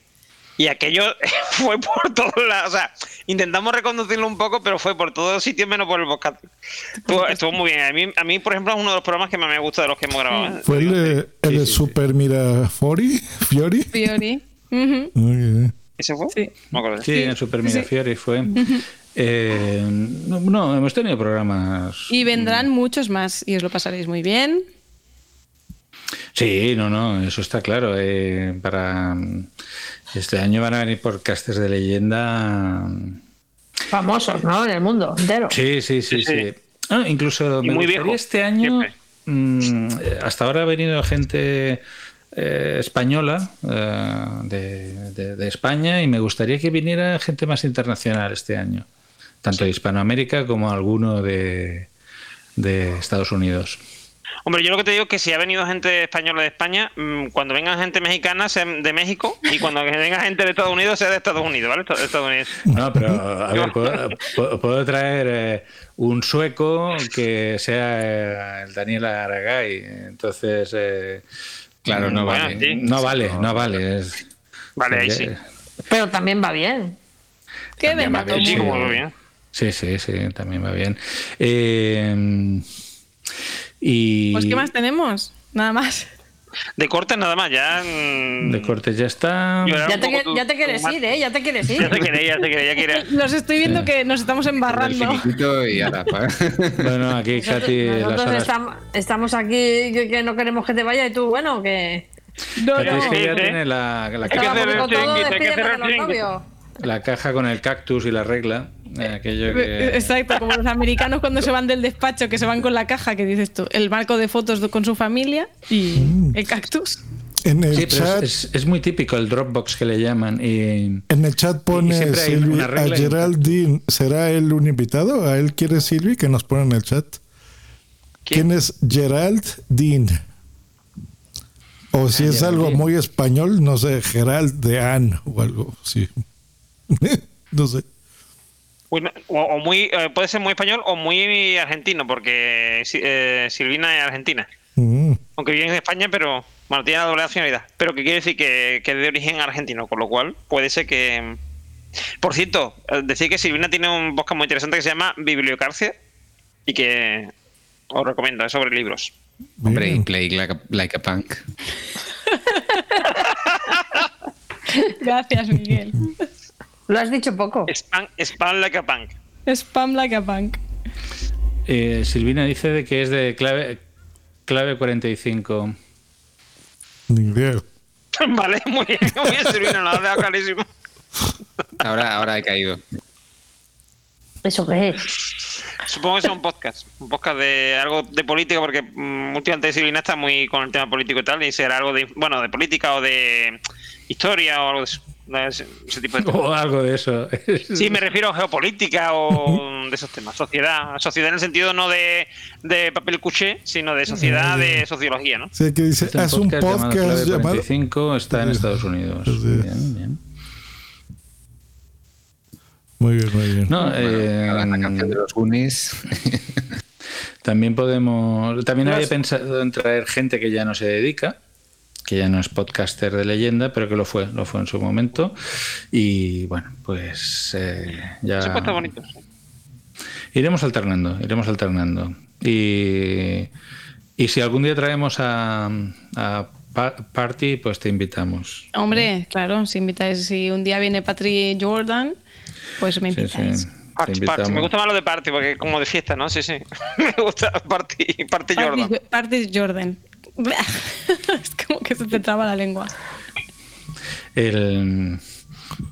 Y aquello [laughs] fue por todos lados. O sea, intentamos reconducirlo un poco, pero fue por todos sitios menos por el podcasting. Estuvo, estuvo muy bien. A mí, a mí, por ejemplo, es uno de los programas que más me gusta de los que hemos grabado. ¿eh? Fue el de, el de Super Mirafori, Fiori. Fiori. Ujú. Muy bien. ¿Ese fue? Sí. No me acuerdo. Sí, en Super Mirafiori fue. Eh, no, no, hemos tenido programas. Y vendrán muchos más y os lo pasaréis muy bien. Sí, no, no, eso está claro. eh, para este año van a venir podcasters de leyenda. Famosos, ¿no? En el mundo entero. Sí, sí, sí, sí. Ah, incluso Y me muy gustaría viejo, este año. mm, hasta ahora ha venido gente eh, española eh, de, de- de España y me gustaría que viniera gente más internacional este año, tanto de Hispanoamérica como alguno de, de Estados Unidos. Hombre, yo lo que te digo es que si ha venido gente española de España, mm, cuando venga gente mexicana, sea de México, y cuando [laughs] venga gente de Estados Unidos, sea de Estados Unidos, ¿vale? De Estados Unidos. No, pero a ver, puedo, traer eh, un sueco que sea eh, el Daniel Aragay. Entonces, eh, Claro, no Bueno, vale. sí. no vale, no vale. es- Vale, ahí sí. Pero también va bien. Que También va bien, Sí, muy bien. Sí, sí, sí, también va bien. Eh, y Pues ¿qué más tenemos? Nada más. De cortes nada más, ya. de cortes ya está. Ya te, ya te quieres ir, ¿eh? Ya te quieres ir. Ya te queréis, ya te queréis, ya queréis. [laughs] Los estoy viendo que nos estamos embarrando. y ala, [laughs] pa. Bueno, aquí Nosotros, Katy, nosotros horas. estam- estamos aquí que, que no queremos que te vaya y tú, bueno, que... No, Katy es no. que ya Sí, sí. tiene la, la Hay que hacer el chiringuito, la caja con el cactus y la regla. eh, aquello que... Exacto, como los americanos cuando se van del despacho, que se van con la caja, que dices tú, el marco de fotos con su familia y el cactus. En el Sí, pero chat, es, es- es muy típico el Dropbox que le llaman. Y, en el chat pone Silvi a Geraldine. ¿Será él un invitado? ¿A él quiere Silvi que nos pone en el chat? ¿Quién, es Gerald Dean? O si es algo muy español, no sé, Gerald de Anne o algo así. [laughs] no sé. Uy, O, o muy, eh, puede ser muy español o muy argentino, porque eh, Silvina es argentina. Mm. Aunque vive en España, pero bueno, tiene la doble nacionalidad. Pero que quiere decir que, que es de origen argentino, con lo cual puede ser que. Por cierto, decir que Silvina tiene un podcast muy interesante que se llama Bibliocarcia y que os recomiendo, es sobre libros. Hombre, play like a, like a punk. [laughs] Gracias, Miguel. [laughs] Lo has dicho poco. Spam, spam like a punk. Spam like a punk. Eh, Silvina dice de que es de clave, clave 45. Ni idea. [laughs] Vale, muy bien, muy bien, Silvina, lo has dejado clarísimo. Ahora, ahora he caído. ¿Eso qué es? Supongo que es un podcast, un podcast de algo de política, porque mm, últimamente Silvina está muy con el tema político y tal, y será algo de, bueno, de política o de historia o algo de eso, de ese, ese tipo de temas. [laughs] O algo de eso. [laughs] Sí, me refiero a geopolítica o de esos temas, sociedad, sociedad en el sentido no de, de papel cuché, sino de sociedad, de sociología, ¿no? Sí, que dice, haz un llamado podcast Clave llamado... 45 está en Estados Unidos. Bien, bien. Muy bien, muy bien. No, eh, la canción de los Goonies. [laughs] También podemos. También había pensado en traer gente que ya no se dedica, que ya no es podcaster de leyenda, pero que lo fue, lo fue en su momento. Y bueno, pues eh, ya. Podcast bonito. Iremos alternando, iremos alternando. Y, y si algún día traemos a, a Pa- Party, pues te invitamos. Hombre, claro, si invitáis, si un día viene Patrick Jordan, pues me Sí, invitáis. sí. Te Party, party. Me gusta más lo de party, porque como de fiesta, ¿no? Sí, sí. [laughs] Me gusta party, party Jordan. Party Jordan. [laughs] es como que se te traba la lengua. El-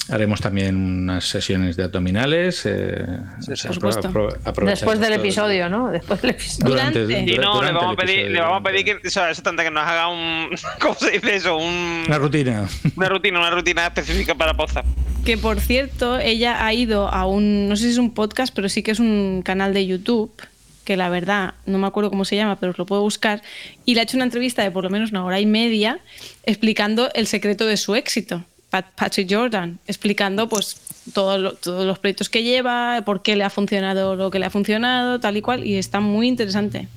haremos también unas sesiones de abdominales. eh, o sea, por supuesto. apro- aprovechamos Después del todo. episodio, ¿no? Después del episodio. Durante, Durante. Y no, le vamos, a pedir, episodio. le vamos a pedir que, o sea, que nos haga un. [laughs] ¿Cómo se dice eso? Un, Una rutina. una rutina, una rutina específica para Poza. Que por cierto, ella ha ido a un, no sé si es un podcast, pero sí que es un canal de YouTube, que la verdad no me acuerdo cómo se llama, pero os lo puedo buscar, y le ha hecho una entrevista de por lo menos una hora y media explicando el secreto de su éxito. Pat- Patrick Jordan, explicando pues todos los proyectos que lleva, por qué le ha funcionado lo que le ha funcionado, tal y cual, y está muy interesante.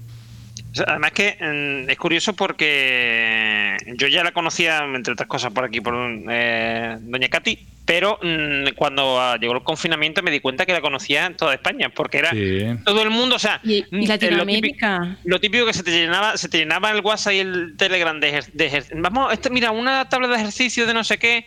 Además que mm, es curioso porque yo ya la conocía, entre otras cosas, por aquí, por eh, Doña Katy, pero mm, cuando ah, llegó el confinamiento me di cuenta que la conocía en toda España, porque era Sí. todo el mundo, o sea, Y, y mm, eh, lo típico- Latinoamérica. Lo típico que se te llenaba, se te llenaba el WhatsApp y el Telegram de, ejer- de ejer- vamos, este, mira, una tabla de ejercicio de no sé qué,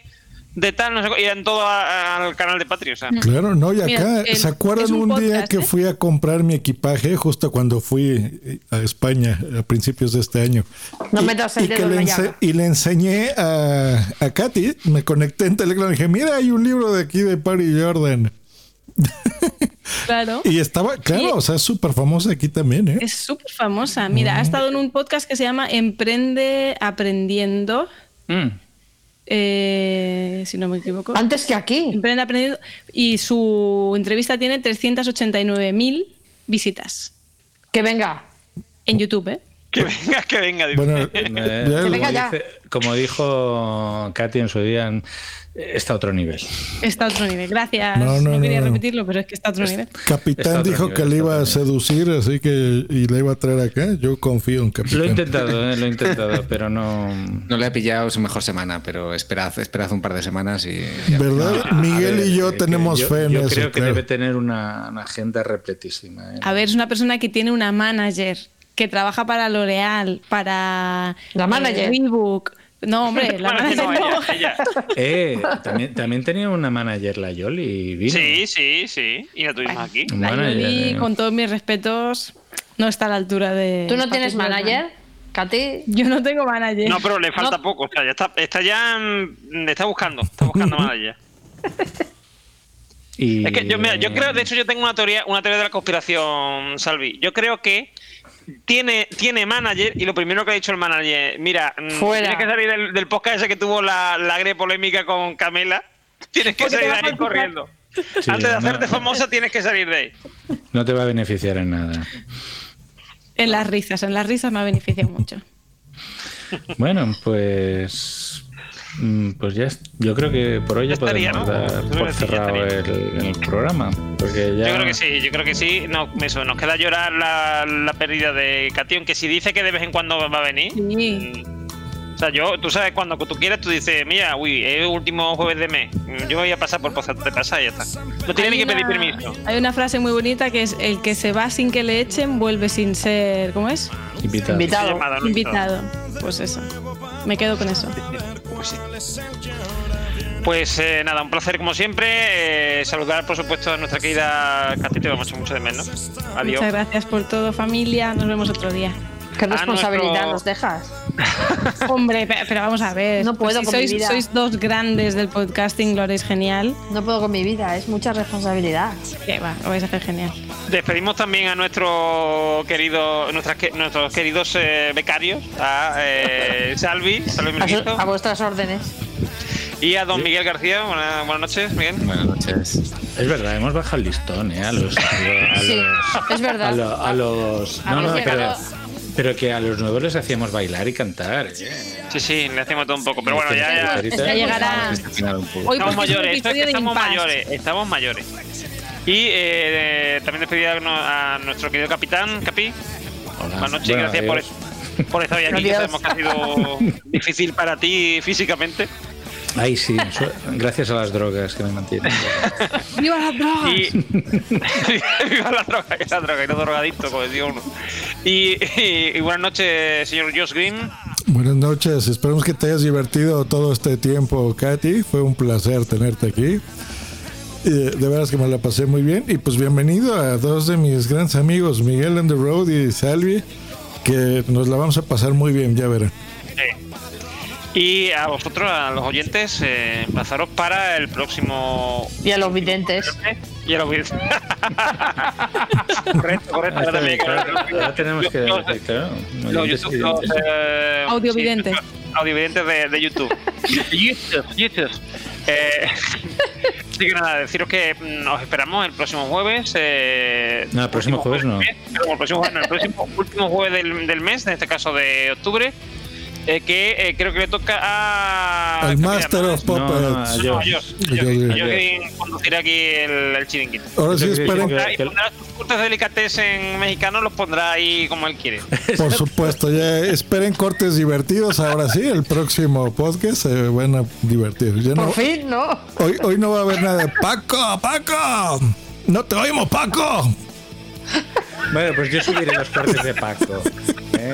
de tal, no sé eran todo a- al canal de Patreon, o sea. Claro, no, y acá, Mira, el- ¿se acuerdan un un, día podcast, que ¿eh? fui a comprar mi equipaje justo cuando fui eh, a España a principios de este año? No Y- metas el y dedo le. Y le enseñé a, a Katy, me conecté en Telegram y dije, mira, hay un libro de aquí de Patty Jordan. [laughs] Claro. Y estaba, claro, Y- o sea, es súper famosa aquí también, ¿eh? Es súper famosa. Mira, ha estado en un podcast que se llama Emprende Aprendiendo. Mm. Eh, si no me equivoco. Antes que aquí. Emprende. Y su entrevista tiene 389.000 visitas. Que venga. En YouTube, ¿eh? Que venga, que venga. dice. Bueno, [laughs] Eh, como, venga ya. dice- como dijo Katy en su día, está a otro nivel. Está a otro nivel. Gracias. No, No, no, quería no. repetirlo, pero es que está a otro nivel. Capitán otro dijo nivel, que le iba a seducir, así que y le iba a traer acá. Yo confío en Capitán. Lo he intentado, eh, lo he intentado, [laughs] pero no. No le he pillado su mejor semana, pero esperad, esperad un par de semanas y. ¿Verdad? Miguel ver, y yo eh, tenemos yo, fe en yo eso. creo que claro. debe tener una, una agenda repletísima. ¿eh? A ver, es una persona que tiene una manager que trabaja para L'Oreal, para La eh, manager. Reebok. No, hombre, [laughs] la manager no, ella, ella. Eh, también, también tenía una manager, la Yoli, vino. Sí, sí, sí. Y la tuvimos aquí. La manager, Yoli, eh. con todos mis respetos, no está a la altura de. ¿Tú no tienes manager? Katy. Yo no tengo manager. No, pero le falta poco. O sea, ya está, está ya. mm, Está buscando. Está buscando manager. [laughs] Y- Es que yo, mira, yo creo, de hecho, yo tengo una teoría, una teoría de la conspiración, Salvi. Yo creo que tiene, tiene manager y lo primero que ha dicho el manager, mira, mm, Fuera. tienes que salir del, del podcast ese que tuvo la, la polémica con Camela. [laughs] Tienes que salir de ahí corriendo. Sí, Antes de no- hacerte famosa tienes que salir de ahí. No te va a beneficiar en nada. En las risas, en las risas me ha beneficiado mucho. Bueno, pues. Mm, Pues ya, yo creo que por hoy ya, Ya estaría, podemos ¿no? dar por cerrado el, el programa. Porque ya. Yo creo que sí, yo creo que sí. No, eso, nos queda llorar la, la pérdida de Cati, que si dice que de vez en cuando va a venir. Sí. mm, sea, yo, tú sabes, cuando tú quieras, tú dices, mira, uy, es el último jueves de mes. Yo voy a pasar por pasar, te pasa y ya está. No tienes ni Hay que pedir una- permiso. Hay una frase muy bonita que es: el que se va sin que le echen vuelve sin ser. ¿Cómo es? Invitado. Invitado. Invitado. Pues eso. Me quedo con eso. Pues sí. Pues eh, nada, un placer como siempre. Eh, saludar, por supuesto, a nuestra querida Katy, te vamos a mucho de menos. Adiós. Muchas gracias por todo, familia. Nos vemos otro día. ¿Qué responsabilidad nuestro- nos dejas? [laughs] Hombre, pe- pero vamos a ver. No puedo si con mi sois, vida. sois dos grandes del podcasting, lo haréis genial. No puedo con mi vida, es mucha responsabilidad. Que va, lo vais a hacer genial. Despedimos también a nuestro querido, nuestras, nuestros queridos eh, becarios, a eh, Salvi, Salvi A, su- a vuestras órdenes. y a don Miguel García. Buena- buenas noches, Miguel. Buenas noches. Es verdad, hemos bajado el listón, ¿eh? A los. A los- Sí, es verdad. A, lo- a los. No, no, pero, pero que a los nuevos les hacíamos bailar y cantar. ¿eh? Sí, sí, le hacemos todo un poco, pero bueno, ya, ya. Ya llegará. Poco. Hoy Estamos mayores, esto es que episodio de estamos mayores, estamos mayores. Y eh, también despedir a, nuestro querido capitán, Capi. Hola. Buenas noches, Bueno, gracias por, adiós. por estar hoy aquí, Adiós. sabemos que ha sido [laughs] difícil para ti físicamente. Ay, sí, gracias a las drogas que me mantienen. [laughs] ¡Viva las drogas! Y [laughs] viva la droga, que la droga, y no drogadicto, como decía uno. Y, y- y buenas noches, señor Josh Green. Buenas noches, esperemos que te hayas divertido todo este tiempo, Katy. Fue un placer tenerte aquí. Y, de veras que me la pasé muy bien. Y pues bienvenido a dos de mis grandes amigos, Miguel on the Road y Salvi, que nos la vamos a pasar muy bien, ya verán. Y a vosotros, a los oyentes, eh, emplazaros para el próximo. Y a los videntes. Y los [laughs] videntes. correcto, correcto. Claro, ahora tenemos que. Los- claro, los oyentes YouTube- eh, Audiovidentes. sí, audiovidentes de, de YouTube. YouTube, YouTube. Eh, [laughs] así que nada, deciros que mm, os esperamos el próximo jueves. eh, No, el próximo último jueves no. mes, pero el próximo jueves, no, el próximo último jueves del, del mes, en este caso de octubre. Eh, que eh, creo que le toca a. El ¿cómo se Master of Puppets. Josh Green conducirá aquí el, el chiringuito. Ahora sí esperen, Y pondrá sus cortes de delicatessen mexicanos, los pondrá ahí como él quiere. [laughs] por supuesto, ya esperen cortes divertidos. Ahora sí, el próximo podcast se van a divertir. Ya no, Por fin, ¿no? hoy, hoy no va a haber nada de Paco, Paco. No te oímos, Paco. [laughs] Bueno, pues yo subiré los cortes de Paco. ¿eh?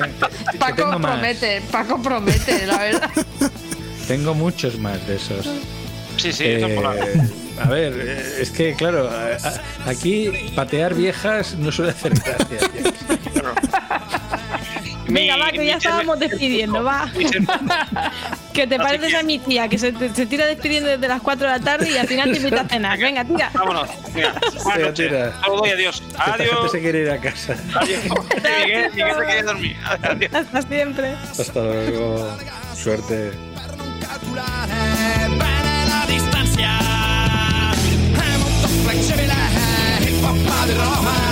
Paco más. promete, Paco promete, la verdad. Tengo muchos más de esos. Sí, sí, Eh, a ver, es que claro, aquí patear viejas no suele hacer gracia. Venga, va, que ya estábamos despidiendo, va. [laughs] [laughs] Que te pareces a mi tía, que se, se tira despidiendo desde las 4 de la tarde y al final te invita a cenar. Venga, tira. Vámonos. Venga, [laughs] buenas tira. Saludos y adiós. Adiós. se quiere ir a casa. Adiós. Miguel, Miguel se quiere dormir. Adiós. Hasta siempre. Hasta luego. Suerte. flessibile hip hop Roma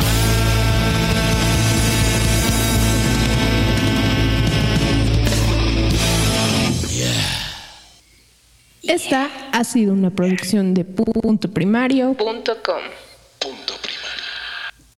Esta ha sido una producción de puntoprimario.com.